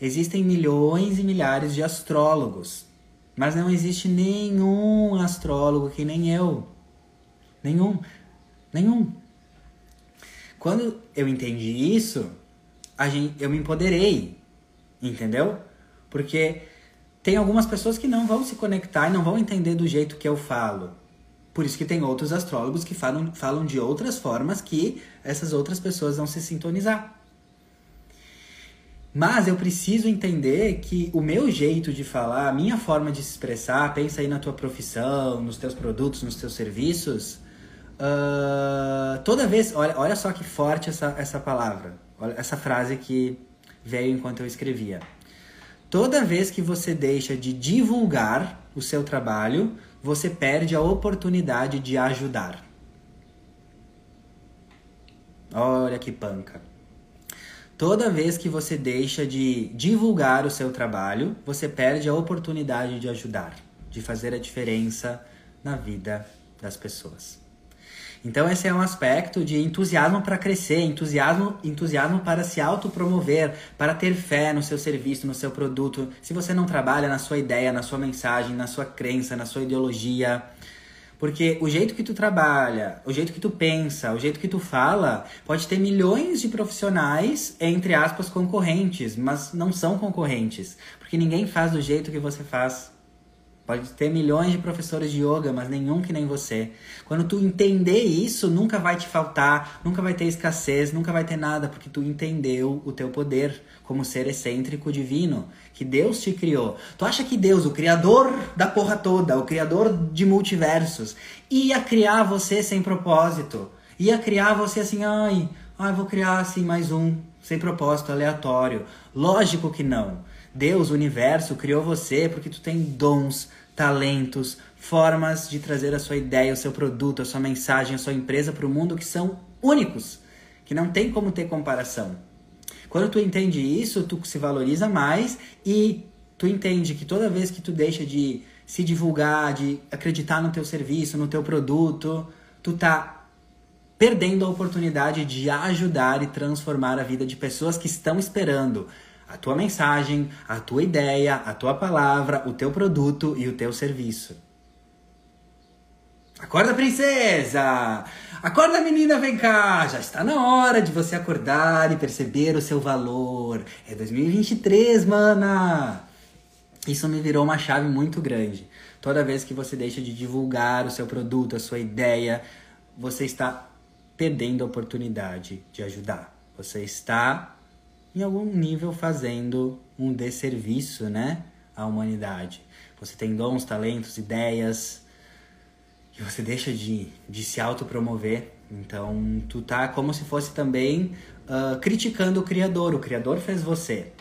Existem milhões e milhares de astrólogos, mas não existe nenhum astrólogo que nem eu. Nenhum. Nenhum. Quando eu entendi isso, a gente, eu me empoderei, entendeu? Porque tem algumas pessoas que não vão se conectar e não vão entender do jeito que eu falo. Por isso que tem outros astrólogos que falam, falam de outras formas que essas outras pessoas vão se sintonizar. Mas eu preciso entender que o meu jeito de falar, a minha forma de se expressar, pensa aí na tua profissão, nos teus produtos, nos teus serviços. Uh, toda vez, olha, olha só que forte essa, essa palavra. Olha essa frase que veio enquanto eu escrevia. Toda vez que você deixa de divulgar o seu trabalho, você perde a oportunidade de ajudar. Olha que panca. Toda vez que você deixa de divulgar o seu trabalho, você perde a oportunidade de ajudar, de fazer a diferença na vida das pessoas. Então esse é um aspecto de entusiasmo para crescer, entusiasmo, entusiasmo para se autopromover, para ter fé no seu serviço, no seu produto. Se você não trabalha na sua ideia, na sua mensagem, na sua crença, na sua ideologia, porque o jeito que tu trabalha, o jeito que tu pensa, o jeito que tu fala, pode ter milhões de profissionais, entre aspas, concorrentes, mas não são concorrentes, porque ninguém faz do jeito que você faz. Pode ter milhões de professores de yoga, mas nenhum que nem você. Quando tu entender isso, nunca vai te faltar, nunca vai ter escassez, nunca vai ter nada, porque tu entendeu o teu poder como ser excêntrico divino, que Deus te criou. Tu acha que Deus, o criador da porra toda, o criador de multiversos, ia criar você sem propósito? Ia criar você assim, ai, ai, vou criar assim mais um, sem propósito, aleatório. Lógico que não. Deus, o universo, criou você porque tu tem dons, talentos, formas de trazer a sua ideia, o seu produto, a sua mensagem, a sua empresa para o mundo que são únicos, que não tem como ter comparação. Quando tu entende isso, tu se valoriza mais e tu entende que toda vez que tu deixa de se divulgar, de acreditar no teu serviço, no teu produto, tu tá perdendo a oportunidade de ajudar e transformar a vida de pessoas que estão esperando a tua mensagem, a tua ideia, a tua palavra, o teu produto e o teu serviço. Acorda, princesa! Acorda, menina, vem cá! Já está na hora de você acordar e perceber o seu valor. É 2023, mana! Isso me virou uma chave muito grande. Toda vez que você deixa de divulgar o seu produto, a sua ideia, você está perdendo a oportunidade de ajudar. Você está em algum nível fazendo um desserviço, né, à humanidade. Você tem dons, talentos, ideias e você deixa de, de se autopromover. Então, tu tá como se fosse também uh, criticando o Criador. O Criador fez você.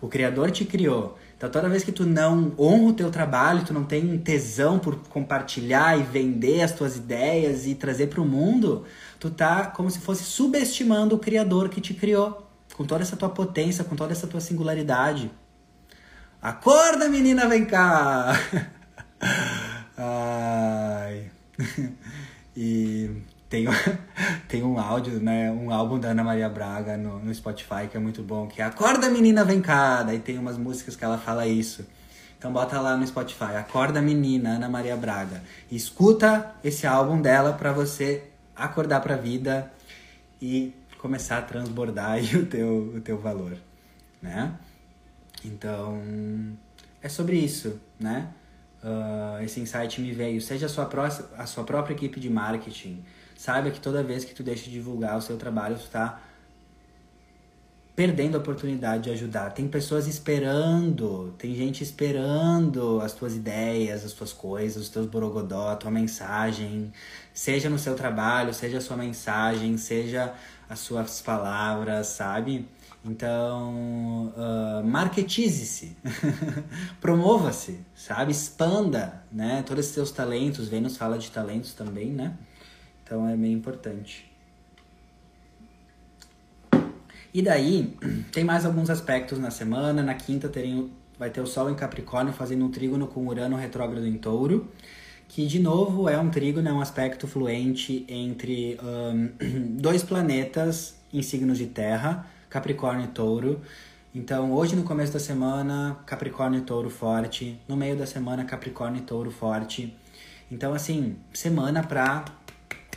O Criador te criou. Então, toda vez que tu não honra o teu trabalho, tu não tem tesão por compartilhar e vender as tuas ideias e trazer para o mundo, tu tá como se fosse subestimando o Criador que te criou, com toda essa tua potência, com toda essa tua singularidade. Acorda, menina, vem cá! Ai. e tem, tem um áudio, né? Um álbum da Ana Maria Braga no, no Spotify que é muito bom, que é Acorda, menina, vem cá! Daí tem umas músicas que ela fala isso. Então bota lá no Spotify, Acorda Menina, Ana Maria Braga. escuta esse álbum dela para você acordar para a vida e começar a transbordar o teu, o teu valor, né? Então, é sobre isso, né? uh, esse insight me veio. Seja a sua, pró a sua própria equipe de marketing. Saiba que toda vez que tu deixa de divulgar o seu trabalho, tu está perdendo a oportunidade de ajudar. Tem pessoas esperando, tem gente esperando as tuas ideias, as tuas coisas, os teus borogodó, a tua mensagem, seja no seu trabalho, seja a sua mensagem, seja as suas palavras, sabe? Então, uh, marketize-se, promova-se, sabe? Expanda, né? Todos os seus talentos, Vênus fala de talentos também, né? Então é meio importante. E daí, tem mais alguns aspectos na semana. Na quinta terem, vai ter o Sol em Capricórnio fazendo um trígono com Urano retrógrado em Touro, que de novo é um trígono, é um aspecto fluente entre um, dois planetas em signos de terra Capricórnio e Touro. Então, hoje no começo da semana, Capricórnio e Touro forte. No meio da semana, Capricórnio e Touro forte. Então, assim, semana pra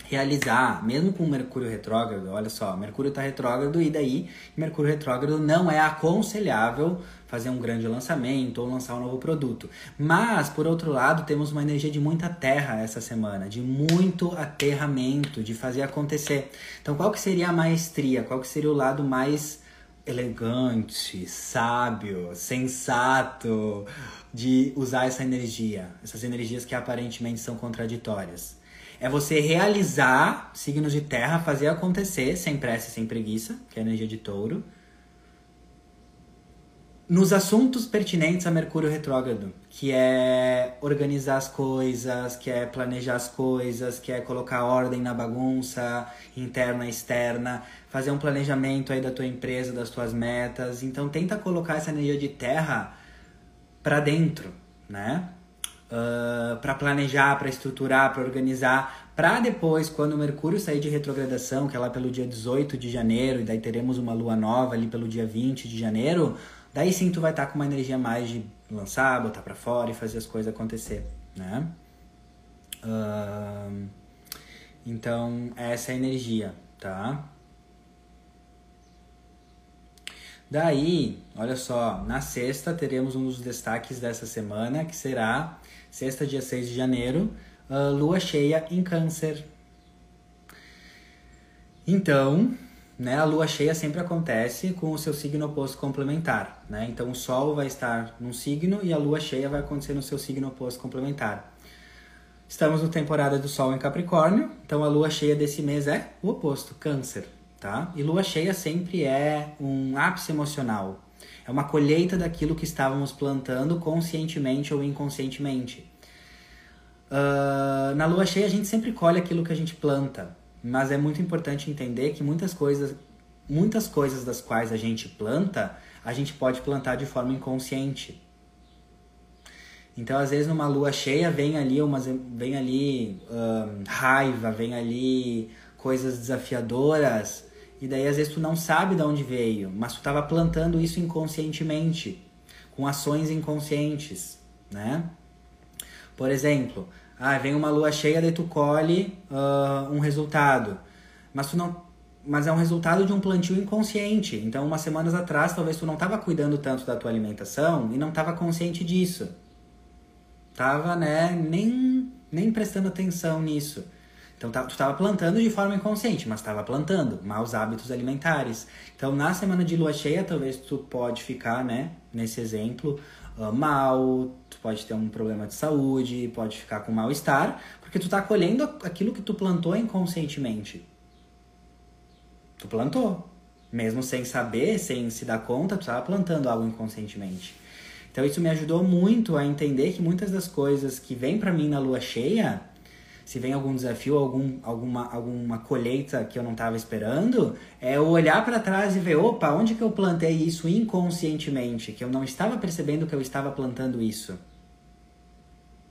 realizar, mesmo com Mercúrio retrógrado, olha só, Mercúrio está retrógrado e daí Mercúrio retrógrado não é aconselhável fazer um grande lançamento ou lançar um novo produto. Mas, por outro lado, temos uma energia de muita terra essa semana, de muito aterramento, de fazer acontecer. Então, qual que seria a maestria? Qual que seria o lado mais elegante, sábio, sensato de usar essa energia? Essas energias que aparentemente são contraditórias. É você realizar signos de terra, fazer acontecer, sem pressa e sem preguiça, que é a energia de touro nos assuntos pertinentes a Mercúrio retrógrado, que é organizar as coisas, que é planejar as coisas, que é colocar ordem na bagunça interna e externa, fazer um planejamento aí da tua empresa, das tuas metas. Então tenta colocar essa energia de terra para dentro, né? Uh, ah, para planejar, para estruturar, para organizar, para depois, quando o Mercúrio sair de retrogradação, que é lá pelo dia 18 de janeiro, e daí teremos uma lua nova ali pelo dia 20 de janeiro, Daí sim tu vai estar tá com uma energia mais de lançar, botar para fora e fazer as coisas acontecer, né? Uh, então, essa é a energia, tá? Daí, olha só, na sexta teremos um dos destaques dessa semana, que será sexta, dia 6 de janeiro, uh, lua cheia em Câncer. Então, né, a lua cheia sempre acontece com o seu signo oposto complementar. Né? Então o Sol vai estar num signo e a lua cheia vai acontecer no seu signo oposto complementar. Estamos na temporada do Sol em Capricórnio, então a lua cheia desse mês é o oposto, Câncer. Tá? E lua cheia sempre é um ápice emocional. É uma colheita daquilo que estávamos plantando conscientemente ou inconscientemente. Uh, na lua cheia a gente sempre colhe aquilo que a gente planta. Mas é muito importante entender que muitas coisas, muitas coisas das quais a gente planta, a gente pode plantar de forma inconsciente. Então, às vezes, numa lua cheia, vem ali umas, vem ali raiva, vem ali coisas desafiadoras, e daí às vezes tu não sabe de onde veio, mas tu estava plantando isso inconscientemente, com ações inconscientes, né? Por exemplo, ah, vem uma lua cheia, daí tu colhe uh, um resultado. Mas tu não. Mas é um resultado de um plantio inconsciente. Então, umas semanas atrás, talvez tu não estava cuidando tanto da tua alimentação e não estava consciente disso. Tava, né, nem, nem prestando atenção nisso. Então, tá, tu estava plantando de forma inconsciente, mas estava plantando maus hábitos alimentares. Então, na semana de lua cheia, talvez tu pode ficar, né, nesse exemplo, uh, mal, tu pode ter um problema de saúde, pode ficar com mal-estar, porque tu tá colhendo aquilo que tu plantou inconscientemente. Tu plantou. Mesmo sem saber, sem se dar conta, tu estava plantando algo inconscientemente. Então isso me ajudou muito a entender que muitas das coisas que vêm para mim na lua cheia se vem algum desafio, algum, alguma, alguma colheita que eu não estava esperando, é olhar para trás e ver, opa, onde que eu plantei isso inconscientemente, que eu não estava percebendo que eu estava plantando isso,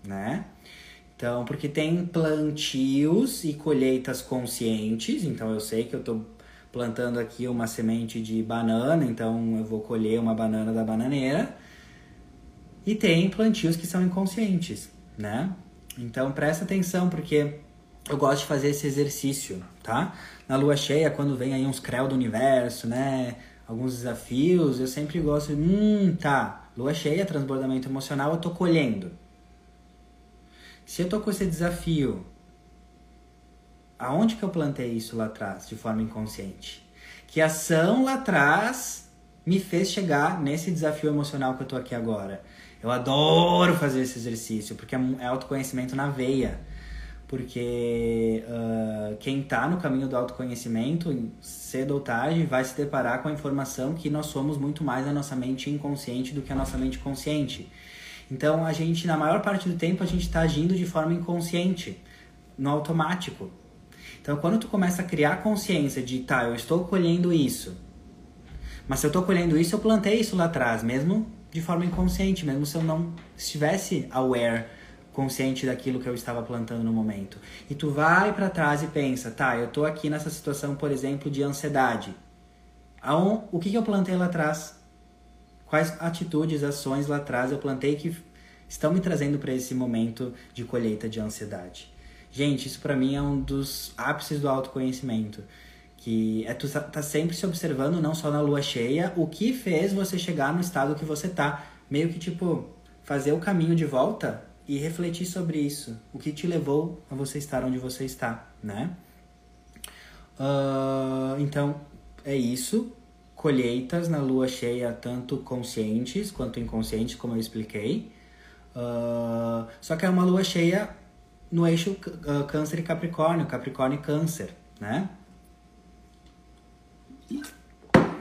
né? Então, porque tem plantios e colheitas conscientes, então eu sei que eu estou plantando aqui uma semente de banana, então eu vou colher uma banana da bananeira. E tem plantios que são inconscientes, né? Então presta atenção porque eu gosto de fazer esse exercício, tá? Na lua cheia, quando vem aí uns creu do universo, né? Alguns desafios, eu sempre gosto de, hum, tá, lua cheia, transbordamento emocional, eu tô colhendo. Se eu tô com esse desafio, aonde que eu plantei isso lá atrás, de forma inconsciente? Que ação lá atrás me fez chegar nesse desafio emocional que eu tô aqui agora? Eu adoro fazer esse exercício, porque é, é autoconhecimento na veia. Porque uh, quem está no caminho do autoconhecimento, cedo ou tarde, vai se deparar com a informação que nós somos muito mais a nossa mente inconsciente do que a nossa mente consciente. Então, a gente, na maior parte do tempo, a gente está agindo de forma inconsciente, no automático. Então, quando tu começa a criar consciência de, tá, eu estou colhendo isso, mas se eu estou colhendo isso, eu plantei isso lá atrás, mesmo de forma inconsciente, mesmo se eu não estivesse aware, consciente daquilo que eu estava plantando no momento. E tu vai para trás e pensa, tá, eu tô aqui nessa situação, por exemplo, de ansiedade. Aon, o que, que eu plantei lá atrás? Quais atitudes, ações lá atrás eu plantei que estão me trazendo para esse momento de colheita de ansiedade? Gente, isso para mim é um dos ápices do autoconhecimento que é tu tá, sempre se observando, não só na lua cheia, o que fez você chegar no estado que você tá. Meio que, tipo, fazer o caminho de volta e refletir sobre isso. O que te levou a você estar onde você está, né? Uh, então, é isso. Colheitas na lua cheia, tanto conscientes quanto inconscientes, como eu expliquei. Uh, só que é uma lua cheia no eixo uh, Câncer e Capricórnio, Capricórnio e Câncer, né?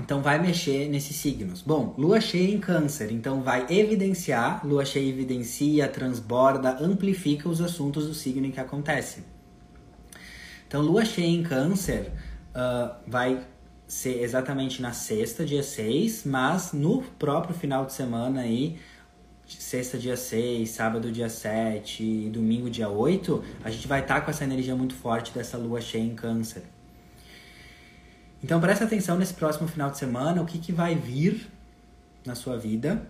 Então vai mexer nesses signos. Bom, lua cheia em câncer, então vai evidenciar, lua cheia evidencia, transborda, amplifica os assuntos do signo em que acontece. Então lua cheia em câncer uh, vai ser exatamente na sexta, dia 6, mas no próprio final de semana aí, sexta dia 6, sábado dia 7 e domingo dia 8, a gente vai estar tá com essa energia muito forte dessa lua cheia em câncer. Então preste atenção nesse próximo final de semana, o que, que vai vir na sua vida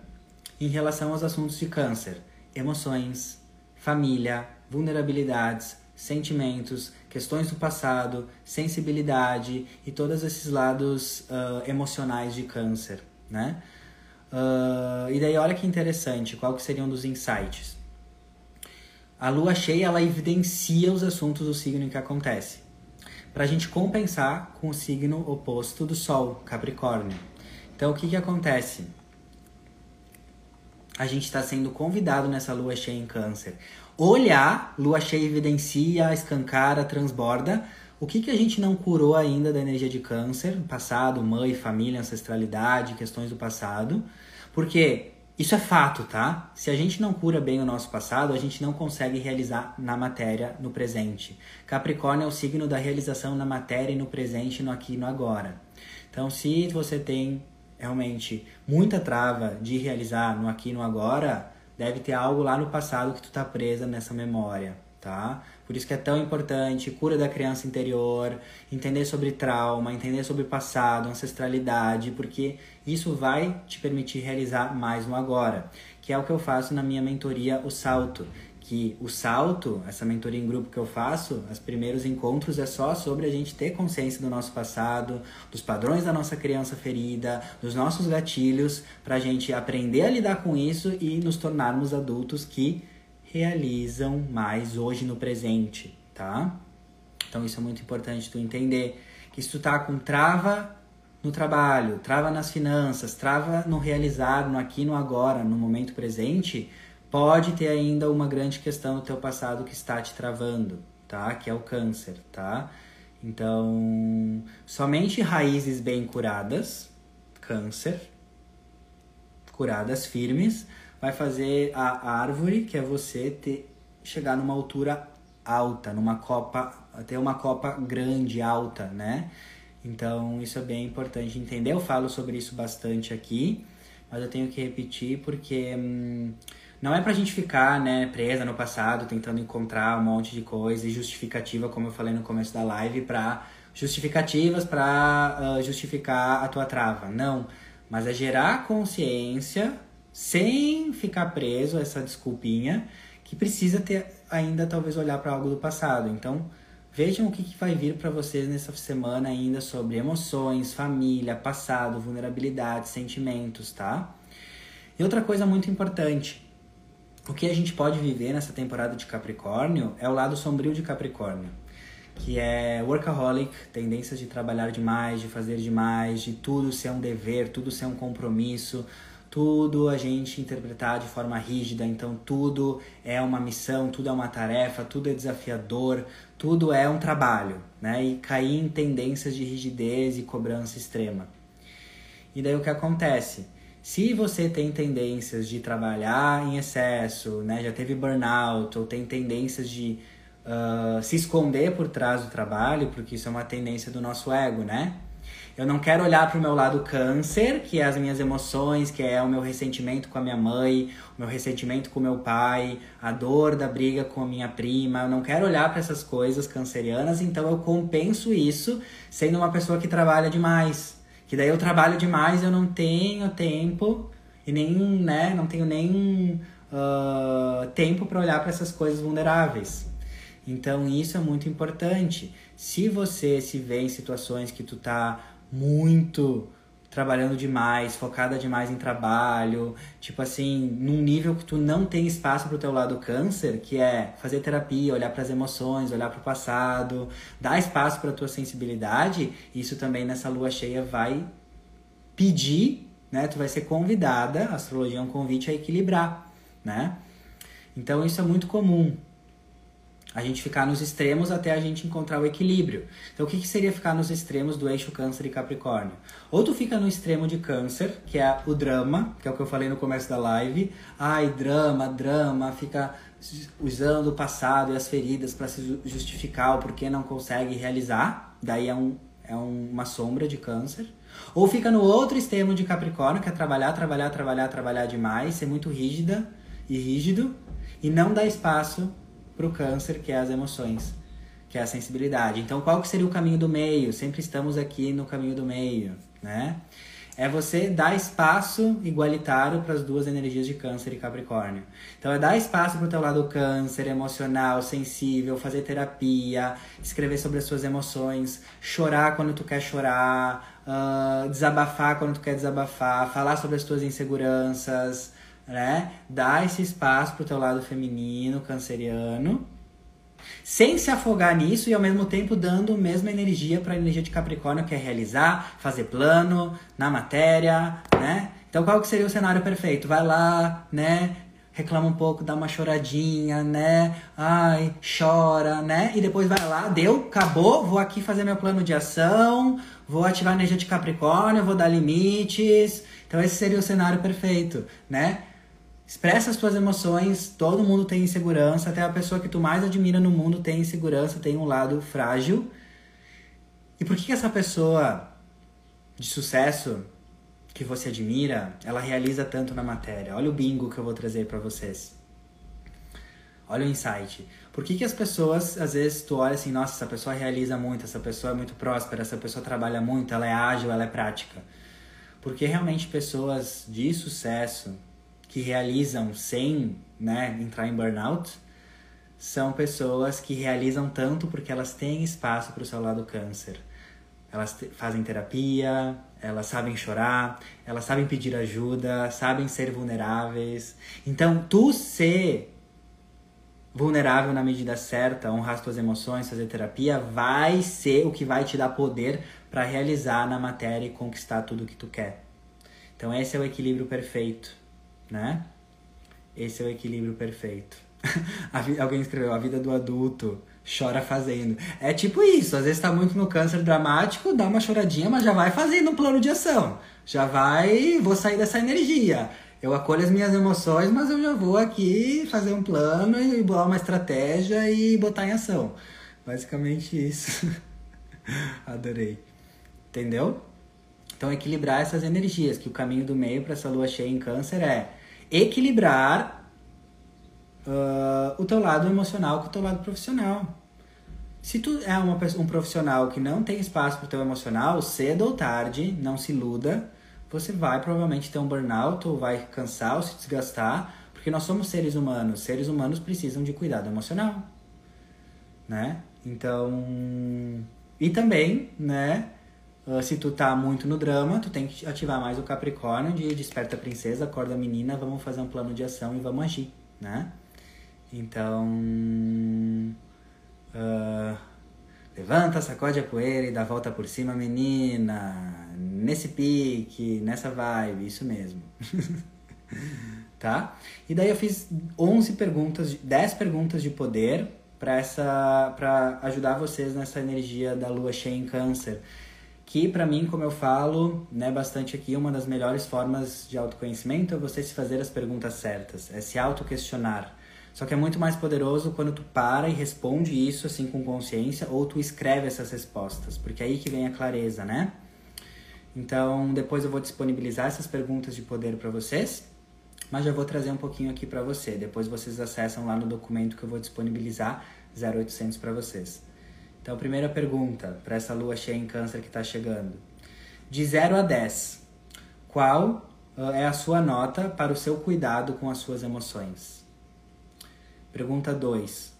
em relação aos assuntos de câncer. Emoções, família, vulnerabilidades, sentimentos, questões do passado, sensibilidade e todos esses lados uh, emocionais de câncer, né? Uh, e daí olha que interessante, qual que seria um dos insights? A lua cheia, ela evidencia os assuntos do signo em que acontece para a gente compensar com o signo oposto do Sol, Capricórnio. Então, o que, que acontece? A gente está sendo convidado nessa lua cheia em Câncer. Olhar, lua cheia evidencia, escancara, transborda. O que, que a gente não curou ainda da energia de Câncer? Passado, mãe, família, ancestralidade, questões do passado. Porque isso é fato, tá? Se a gente não cura bem o nosso passado, a gente não consegue realizar na matéria, no presente. Capricórnio é o signo da realização na matéria e no presente, no aqui e no agora. Então, se você tem realmente muita trava de realizar no aqui e no agora, deve ter algo lá no passado que tu tá presa nessa memória, tá? Por isso que é tão importante cura da criança interior, entender sobre trauma, entender sobre passado, ancestralidade, porque isso vai te permitir realizar mais no agora, que é o que eu faço na minha mentoria O Salto, que o salto, essa mentoria em grupo que eu faço, os primeiros encontros é só sobre a gente ter consciência do nosso passado, dos padrões da nossa criança ferida, dos nossos gatilhos, para a gente aprender a lidar com isso e nos tornarmos adultos que realizam mais hoje no presente, tá? Então isso é muito importante tu entender que se tu tá com trava no trabalho, trava nas finanças, trava no realizar, no aqui, no agora, no momento presente, pode ter ainda uma grande questão no teu passado que está te travando, tá? Que é o câncer, tá? Então, somente raízes bem curadas, câncer, curadas firmes, vai fazer a árvore, que é você ter, chegar numa altura alta, numa copa, ter uma copa grande, alta, né? Então, isso é bem importante entender. Eu falo sobre isso bastante aqui, mas eu tenho que repetir porque hum, não é pra gente ficar, né, presa no passado, tentando encontrar um monte de coisa e justificativa, como eu falei no começo da live, pra justificativas para uh, justificar a tua trava. Não, mas é gerar consciência sem ficar preso a essa desculpinha que precisa ter ainda talvez olhar para algo do passado. Então, vejam o que, que vai vir para vocês nessa semana ainda sobre emoções, família, passado, vulnerabilidade, sentimentos, tá? E outra coisa muito importante, o que a gente pode viver nessa temporada de Capricórnio é o lado sombrio de Capricórnio, que é workaholic, tendências de trabalhar demais, de fazer demais, de tudo ser um dever, tudo ser um compromisso, tudo a gente interpretar de forma rígida, então tudo é uma missão, tudo é uma tarefa, tudo é desafiador, tudo é um trabalho, né? E cair em tendências de rigidez e cobrança extrema. E daí o que acontece? Se você tem tendências de trabalhar em excesso, né, já teve burnout, ou tem tendências de uh, se esconder por trás do trabalho, porque isso é uma tendência do nosso ego, né? Eu não quero olhar para o meu lado câncer, que é as minhas emoções, que é o meu ressentimento com a minha mãe, o meu ressentimento com o meu pai, a dor da briga com a minha prima. Eu não quero olhar para essas coisas cancerianas, então eu compenso isso sendo uma pessoa que trabalha demais que daí eu trabalho demais, eu não tenho tempo e nem, né, não tenho nem uh, tempo para olhar para essas coisas vulneráveis. Então isso é muito importante. Se você se vê em situações que tu tá muito trabalhando demais, focada demais em trabalho, tipo assim, num nível que tu não tem espaço pro teu lado câncer, que é fazer terapia, olhar para as emoções, olhar para o passado, dar espaço para tua sensibilidade, isso também nessa lua cheia vai pedir, né? Tu vai ser convidada, a astrologia é um convite a equilibrar, né? Então isso é muito comum a gente ficar nos extremos até a gente encontrar o equilíbrio. Então, o que, que seria ficar nos extremos do eixo Câncer e Capricórnio? Ou tu fica no extremo de Câncer, que é o drama, que é o que eu falei no começo da live. Ai, drama, drama, fica usando o passado e as feridas para se justificar o porquê não consegue realizar. Daí é, um, é uma sombra de Câncer. Ou fica no outro extremo de Capricórnio, que é trabalhar, trabalhar, trabalhar, trabalhar demais, ser muito rígida e rígido e não dar espaço para o câncer, que é as emoções, que é a sensibilidade. Então, qual que seria o caminho do meio? Sempre estamos aqui no caminho do meio, né? É você dar espaço igualitário para as duas energias de câncer e capricórnio. Então, é dar espaço para o teu lado câncer, emocional, sensível, fazer terapia, escrever sobre as suas emoções, chorar quando tu quer chorar, uh, desabafar quando tu quer desabafar, falar sobre as tuas inseguranças, né? Dar esse espaço pro teu lado feminino, canceriano, sem se afogar nisso e ao mesmo tempo dando a mesma energia para a energia de Capricórnio, que é realizar, fazer plano na matéria, né? Então qual que seria o cenário perfeito? Vai lá, né? Reclama um pouco, dá uma choradinha, né? Ai, chora, né? E depois vai lá, deu, acabou, vou aqui fazer meu plano de ação, vou ativar a energia de Capricórnio, vou dar limites. Então esse seria o cenário perfeito, né? Expressa as tuas emoções, todo mundo tem insegurança, até a pessoa que tu mais admira no mundo tem insegurança, tem um lado frágil. E por que essa pessoa de sucesso que você admira, ela realiza tanto na matéria? Olha o bingo que eu vou trazer para vocês. Olha o insight. Por que, que as pessoas, às vezes, tu olha assim, nossa, essa pessoa realiza muito, essa pessoa é muito próspera, essa pessoa trabalha muito, ela é ágil, ela é prática. Porque realmente pessoas de sucesso, que realizam sem né, entrar em burnout são pessoas que realizam tanto porque elas têm espaço para o seu lado câncer. Elas fazem terapia, elas sabem chorar, elas sabem pedir ajuda, sabem ser vulneráveis. Então, tu ser vulnerável na medida certa, honrar as tuas emoções, fazer terapia, vai ser o que vai te dar poder para realizar na matéria e conquistar tudo o que tu quer. Então, esse é o equilíbrio perfeito né? Esse é o equilíbrio perfeito. Alguém escreveu, a vida do adulto chora fazendo. É tipo isso, às vezes tá muito no câncer dramático, dá uma choradinha, mas já vai fazendo um plano de ação. Já vai, vou sair dessa energia. Eu acolho as minhas emoções, mas eu já vou aqui fazer um plano e bolar uma estratégia e botar em ação. Basicamente isso. Adorei. Entendeu? Então, equilibrar essas energias, que o caminho do meio para essa lua cheia em câncer é equilibrar uh, o teu lado emocional com o teu lado profissional. Se tu é uma, um profissional que não tem espaço para o teu emocional, cedo ou tarde, não se iluda, você vai provavelmente ter um burnout ou vai cansar ou se desgastar, porque nós somos seres humanos. Seres humanos precisam de cuidado emocional, né? Então, e também, né, Uh, se tu tá muito no drama, tu tem que ativar mais o Capricórnio de desperta princesa, acorda menina, vamos fazer um plano de ação e vamos agir, né? Então, uh, levanta, sacode a poeira e dá a volta por cima, menina. Nesse pique, nessa vibe, isso mesmo. tá? E daí eu fiz 11 perguntas, 10 perguntas de poder para essa para ajudar vocês nessa energia da lua cheia em câncer que para mim, como eu falo, né, bastante aqui, uma das melhores formas de autoconhecimento é você se fazer as perguntas certas, é se auto-questionar. Só que é muito mais poderoso quando tu para e responde isso assim com consciência ou tu escreve essas respostas, porque é aí que vem a clareza, né? Então, depois eu vou disponibilizar essas perguntas de poder para vocês, mas já vou trazer um pouquinho aqui para você. Depois vocês acessam lá no documento que eu vou disponibilizar 0800 para vocês. Então, primeira pergunta para essa lua cheia em Câncer que está chegando: de 0 a 10, qual uh, é a sua nota para o seu cuidado com as suas emoções? Pergunta 2.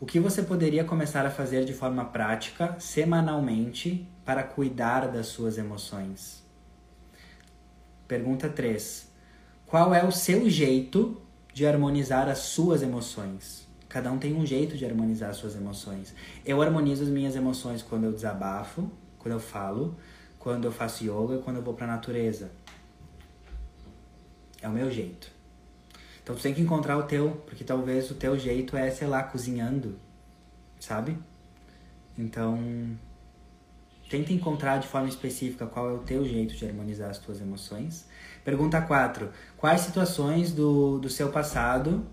O que você poderia começar a fazer de forma prática, semanalmente, para cuidar das suas emoções? Pergunta 3. Qual é o seu jeito de harmonizar as suas emoções? Cada um tem um jeito de harmonizar as suas emoções. Eu harmonizo as minhas emoções quando eu desabafo, quando eu falo, quando eu faço yoga, quando eu vou para a natureza. É o meu jeito. Então tu tem que encontrar o teu, porque talvez o teu jeito é, sei lá, cozinhando, sabe? Então, tenta encontrar de forma específica qual é o teu jeito de harmonizar as tuas emoções. Pergunta 4. Quais situações do, do seu passado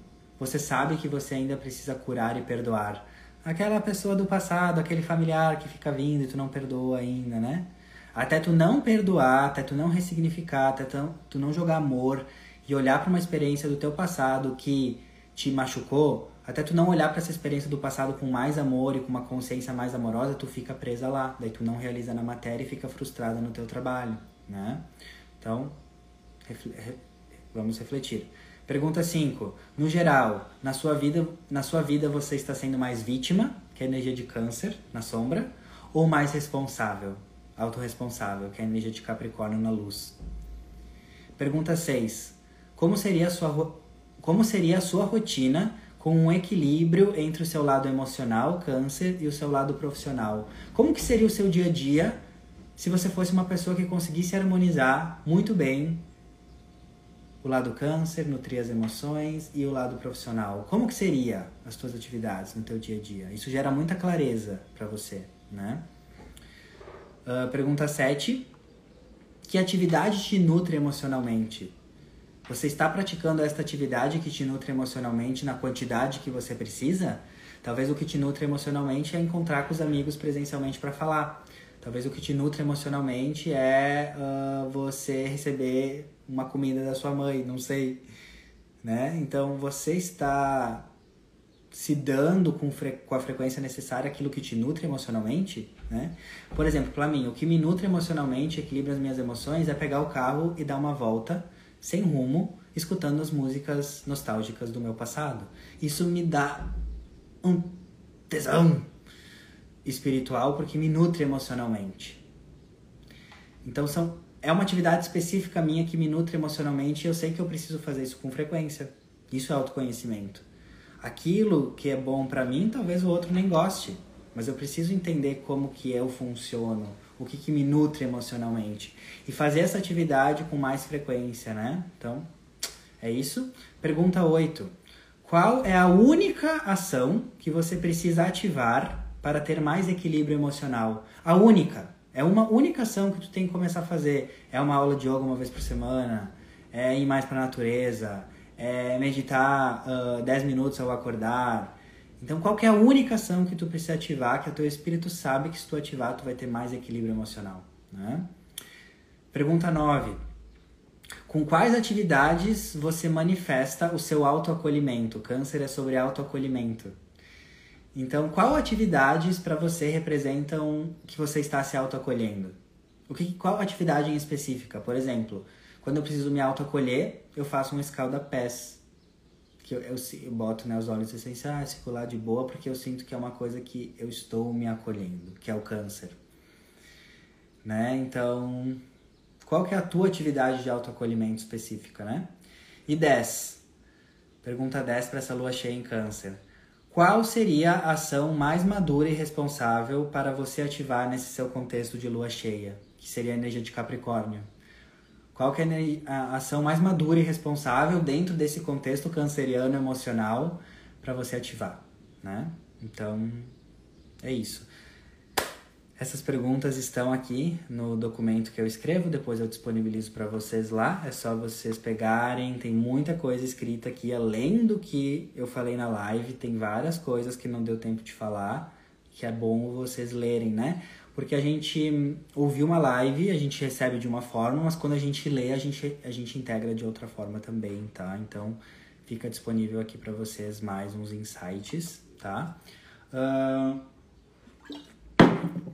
você sabe que você ainda precisa curar e perdoar. Aquela pessoa do passado, aquele familiar que fica vindo e tu não perdoa ainda, né? Até tu não perdoar, até tu não ressignificar, até tu não jogar amor e olhar para uma experiência do teu passado que te machucou, até tu não olhar para essa experiência do passado com mais amor e com uma consciência mais amorosa, tu fica presa lá. Daí tu não realiza na matéria e fica frustrada no teu trabalho, né? Então, vamos refletir. Pergunta 5. No geral, na sua vida, na sua vida você está sendo mais vítima, que é a energia de câncer, na sombra, ou mais responsável, autorresponsável, que é a energia de Capricórnio na luz? Pergunta 6. Como seria a sua como seria a sua rotina com um equilíbrio entre o seu lado emocional, câncer, e o seu lado profissional? Como que seria o seu dia a dia se você fosse uma pessoa que conseguisse harmonizar muito bem o lado câncer, nutrir as emoções e o lado profissional. Como que seria as tuas atividades no teu dia a dia? Isso gera muita clareza para você, né? Uh, pergunta 7. Que atividade te nutre emocionalmente? Você está praticando esta atividade que te nutre emocionalmente na quantidade que você precisa? Talvez o que te nutre emocionalmente é encontrar com os amigos presencialmente para falar. Talvez o que te nutre emocionalmente é uh, você receber uma comida da sua mãe, não sei, né? Então você está se dando com, com a frequência necessária aquilo que te nutre emocionalmente, né? Por exemplo, para mim, o que me nutre emocionalmente, equilibra as minhas emoções, é pegar o carro e dar uma volta sem rumo, escutando as músicas nostálgicas do meu passado. Isso me dá um tesão espiritual porque me nutre emocionalmente. Então são é uma atividade específica minha que me nutre emocionalmente e eu sei que eu preciso fazer isso com frequência. Isso é autoconhecimento. Aquilo que é bom para mim, talvez o outro nem goste, mas eu preciso entender como que eu funciono, o que, que me nutre emocionalmente e fazer essa atividade com mais frequência, né? Então, é isso. Pergunta 8. Qual é a única ação que você precisa ativar para ter mais equilíbrio emocional? A única. É uma única ação que tu tem que começar a fazer. É uma aula de yoga uma vez por semana, é ir mais para a natureza, é meditar uh, 10 minutos ao acordar. Então, qual é a única ação que tu precisa ativar, que o teu espírito sabe que se tu ativar, tu vai ter mais equilíbrio emocional, né? Pergunta 9. Com quais atividades você manifesta o seu autoacolhimento? Câncer é sobre autoacolhimento. Então, qual atividades para você representam que você está se autoacolhendo? O que, qual atividade em específica? Por exemplo, quando eu preciso me autoacolher, eu faço um escalda-pés. Que eu, eu, eu, boto né, os olhos essenciais, fico lá de boa, porque eu sinto que é uma coisa que eu estou me acolhendo, que é o câncer. Né? Então, qual que é a tua atividade de autoacolhimento específica, né? E 10. Pergunta 10 para essa lua cheia em Câncer. Qual seria a ação mais madura e responsável para você ativar nesse seu contexto de lua cheia, que seria a energia de Capricórnio? Qual que é a ação mais madura e responsável dentro desse contexto canceriano emocional para você ativar, né? Então, é isso. Essas perguntas estão aqui no documento que eu escrevo, depois eu disponibilizo para vocês lá. É só vocês pegarem, tem muita coisa escrita aqui, além do que eu falei na live, tem várias coisas que não deu tempo de falar, que é bom vocês lerem, né? Porque a gente ouviu uma live, a gente recebe de uma forma, mas quando a gente lê, a gente, a gente integra de outra forma também, tá? Então fica disponível aqui para vocês mais uns insights, tá? Uh,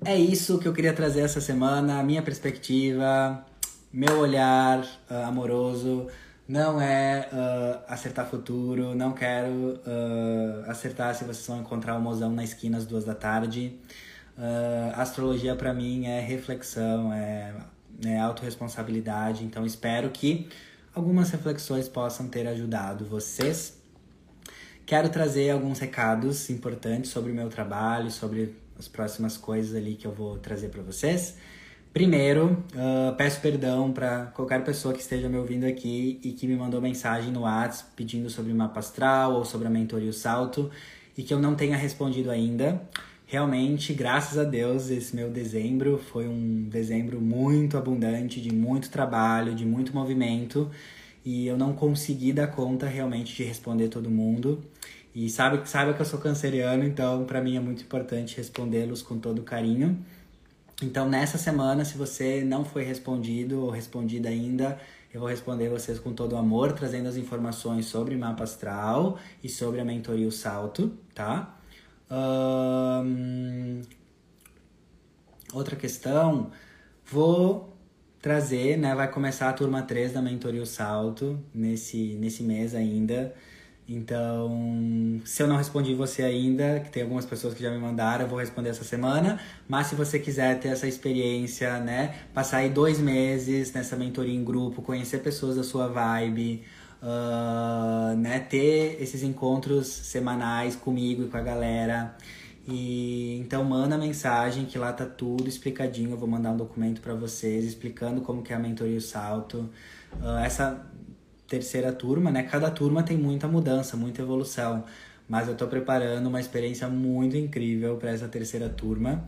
é isso que eu queria trazer essa semana, a minha perspectiva, meu olhar uh, amoroso. Não é uh, acertar futuro, não quero uh, acertar se vocês vão encontrar o mozão na esquina às duas da tarde. astrologia para mim é reflexão, é, é autorresponsabilidade, então espero que algumas reflexões possam ter ajudado vocês. Quero trazer alguns recados importantes sobre o meu trabalho, sobre as próximas coisas ali que eu vou trazer para vocês. Primeiro, uh, peço perdão para qualquer pessoa que esteja me ouvindo aqui e que me mandou mensagem no WhatsApp pedindo sobre o mapa astral ou sobre a mentoria o salto e que eu não tenha respondido ainda. Realmente, graças a Deus, esse meu dezembro foi um dezembro muito abundante, de muito trabalho, de muito movimento e eu não consegui dar conta realmente de responder todo mundo. E sabe, sabe que eu sou canceriano, então para mim é muito importante respondê-los com todo carinho. Então nessa semana, se você não foi respondido ou respondida ainda, eu vou responder vocês com todo amor, trazendo as informações sobre mapa astral e sobre a mentoria O Salto, tá? Outra questão, vou trazer, né? Vai começar a turma 3 da mentoria O Salto nesse, nesse mês ainda. Então, se eu não respondi você ainda, que tem algumas pessoas que já me mandaram, eu vou responder essa semana. Mas se você quiser ter essa experiência, né? Passar aí dois meses nessa mentoria em grupo, conhecer pessoas da sua vibe, uh, né? Ter esses encontros semanais comigo e com a galera. E então manda mensagem que lá tá tudo explicadinho. Eu vou mandar um documento para vocês explicando como que é a mentoria o salto. Uh, essa terceira turma, né? Cada turma tem muita mudança, muita evolução. Mas eu tô preparando uma experiência muito incrível para essa terceira turma.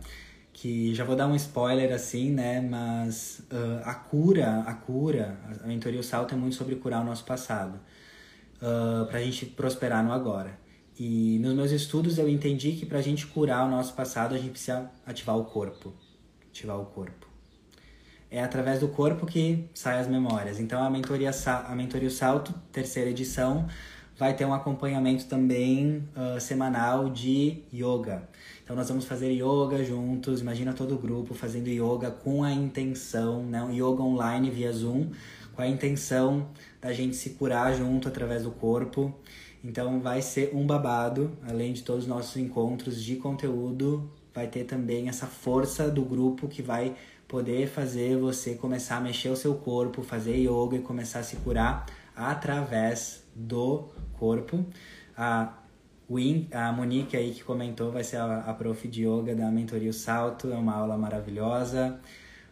Que já vou dar um spoiler assim, né? Mas uh, a cura, a cura, a mentoria O Salto é muito sobre curar o nosso passado. Uh, pra gente prosperar no agora. E nos meus estudos eu entendi que pra gente curar o nosso passado, a gente precisa ativar o corpo. Ativar o corpo é através do corpo que saem as memórias. Então a mentoria, a mentoria o Salto, terceira edição, vai ter um acompanhamento também uh, semanal de yoga. Então nós vamos fazer yoga juntos, imagina todo o grupo fazendo yoga com a intenção, né, um yoga online via Zoom, com a intenção da gente se curar junto através do corpo. Então vai ser um babado, além de todos os nossos encontros de conteúdo, vai ter também essa força do grupo que vai poder fazer você começar a mexer o seu corpo, fazer yoga e começar a se curar através do corpo. A Win, a Monique aí que comentou, vai ser a, a prof de yoga da Mentoria o Salto, é uma aula maravilhosa.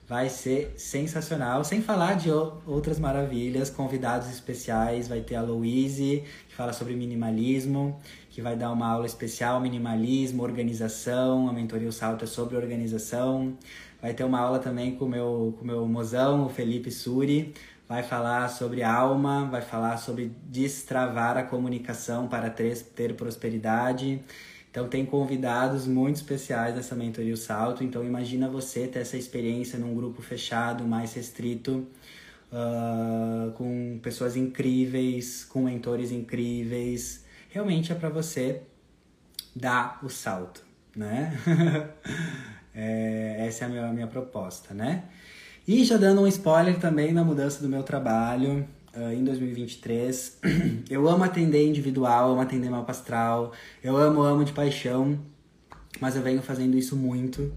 Vai ser sensacional, sem falar de outras maravilhas, convidados especiais, vai ter a Louise, que fala sobre minimalismo, que vai dar uma aula especial, minimalismo, organização, a Mentoria o Salto é sobre organização. Vai ter uma aula também com meu, o com meu mozão, o Felipe Suri. Vai falar sobre alma, vai falar sobre destravar a comunicação para ter, prosperidade. Então tem convidados muito especiais nessa mentoria o Salto. Então imagina você ter essa experiência num grupo fechado, mais restrito, uh, com pessoas incríveis, com mentores incríveis. Realmente é para você dar o salto, né? É, essa é a minha, a minha proposta, né? E já dando um spoiler também na mudança do meu trabalho uh, em 2023. Eu amo atender individual, amo atender mapa astral, eu amo, amo de paixão, mas eu venho fazendo isso muito.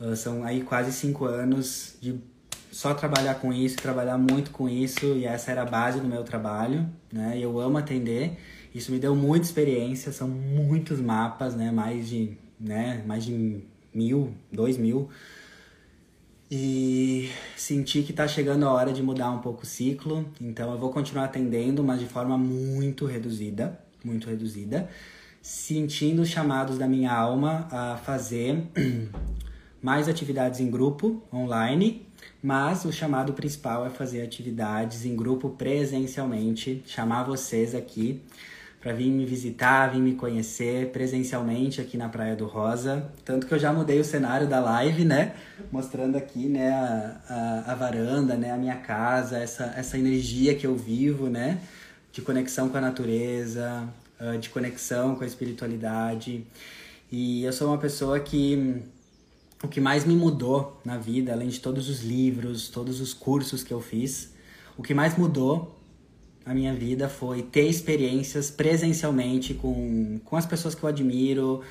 Uh, são aí quase cinco anos de só trabalhar com isso, trabalhar muito com isso, e essa era a base do meu trabalho, né? Eu amo atender. Isso me deu muita experiência, são muitos mapas, né? Mais de, né? Mais de mil, dois mil. E senti que tá chegando a hora de mudar um pouco o ciclo, então eu vou continuar atendendo, mas de forma muito reduzida, muito reduzida, sentindo os chamados da minha alma a fazer mais atividades em grupo, online, mas o chamado principal é fazer atividades em grupo presencialmente, chamar vocês aqui para vir me visitar, vir me conhecer presencialmente aqui na Praia do Rosa. Tanto que eu já mudei o cenário da live, né? Mostrando aqui, né, a, a, a, varanda, né, a minha casa, essa, essa energia que eu vivo, né? De conexão com a natureza, ah, de conexão com a espiritualidade. E eu sou uma pessoa que o que mais me mudou na vida, além de todos os livros, todos os cursos que eu fiz, o que mais mudou a minha vida foi ter experiências presencialmente com, com as pessoas que eu admiro,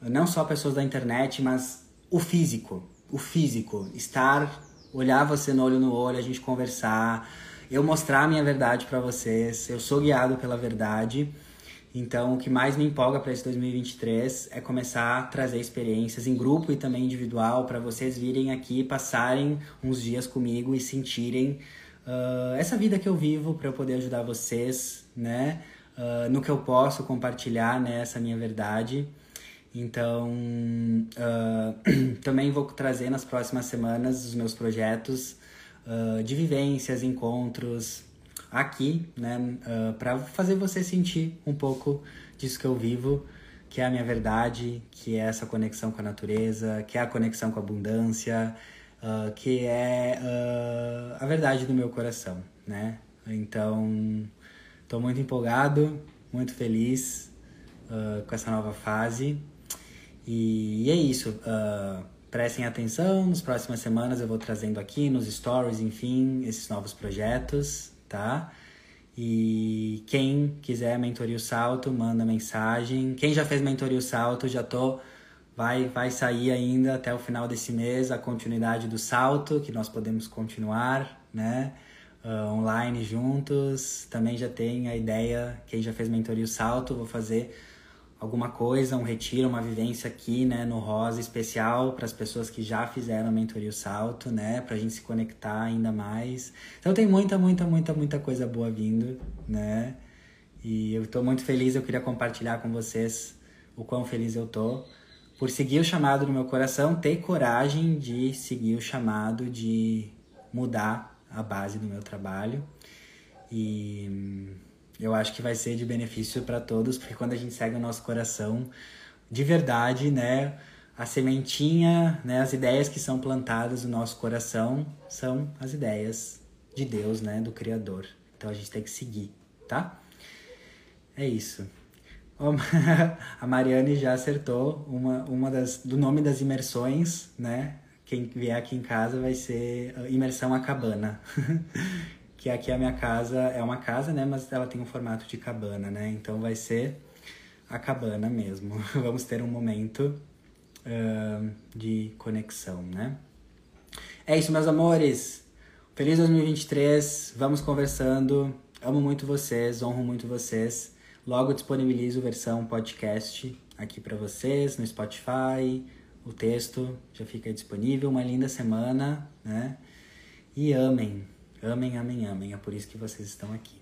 não só pessoas da internet, mas o físico, o físico, estar, olhar você no olho no olho, a gente conversar, eu mostrar a minha verdade para vocês. Eu sou guiado pela verdade. Então, o que mais me empolga para esse 2023 é começar a trazer experiências em grupo e também individual para vocês virem aqui, passarem uns dias comigo e sentirem uh, essa vida que eu vivo para eu poder ajudar vocês, né? Uh, no que eu posso compartilhar né, essa minha verdade. Então, uh, também vou trazer nas próximas semanas os meus projetos de vivências, encontros aqui, né, para fazer você sentir um pouco disso que eu vivo, que é a minha verdade, que é essa conexão com a natureza, que é a conexão com a abundância, uh, que é uh, a verdade do meu coração, né? Então, estou muito empolgado, muito feliz uh, com essa nova fase. E, e é isso. prestem atenção, nas próximas semanas eu vou trazendo aqui nos stories, enfim, esses novos projetos, tá? E quem quiser mentoria o salto, manda mensagem. Quem já fez mentoria o salto, já tô Vai, vai sair ainda até o final desse mês a continuidade do salto, que nós podemos continuar, né? Uh, online juntos. Também já tem a ideia, quem já fez mentoria o salto, vou fazer alguma coisa, um retiro, uma vivência aqui, né, no Rosa especial para as pessoas que já fizeram mentoria o salto, né, para a gente se conectar ainda mais. Então tem muita, muita, muita, muita coisa boa vindo, né? E eu estou muito feliz, eu queria compartilhar com vocês o quão feliz eu tô por seguir o chamado do meu coração, ter coragem de seguir o chamado de mudar a base do meu trabalho. E hum, eu acho que vai ser de benefício para todos, porque quando a gente segue o nosso coração, de verdade, né, a sementinha, né, as ideias que são plantadas no nosso coração são as ideias de Deus, né, do Criador. Então a gente tem que seguir, tá? É isso. a Mariane já acertou uma, uma das, do nome das imersões, né? Quem vier aqui em casa vai ser uh, Imersão a Cabana. que aqui a minha casa é uma casa, né? Mas ela tem um formato de cabana, né? Então vai ser a cabana mesmo. Vamos ter um momento uh, de conexão, né? É isso, meus amores. Feliz 2023. Vamos conversando. Amo muito vocês, honro muito vocês. Logo disponibilizo versão podcast aqui para vocês no Spotify. O texto já fica disponível. Uma linda semana, né? E amem, amem, amem, amem. É por isso que vocês estão aqui.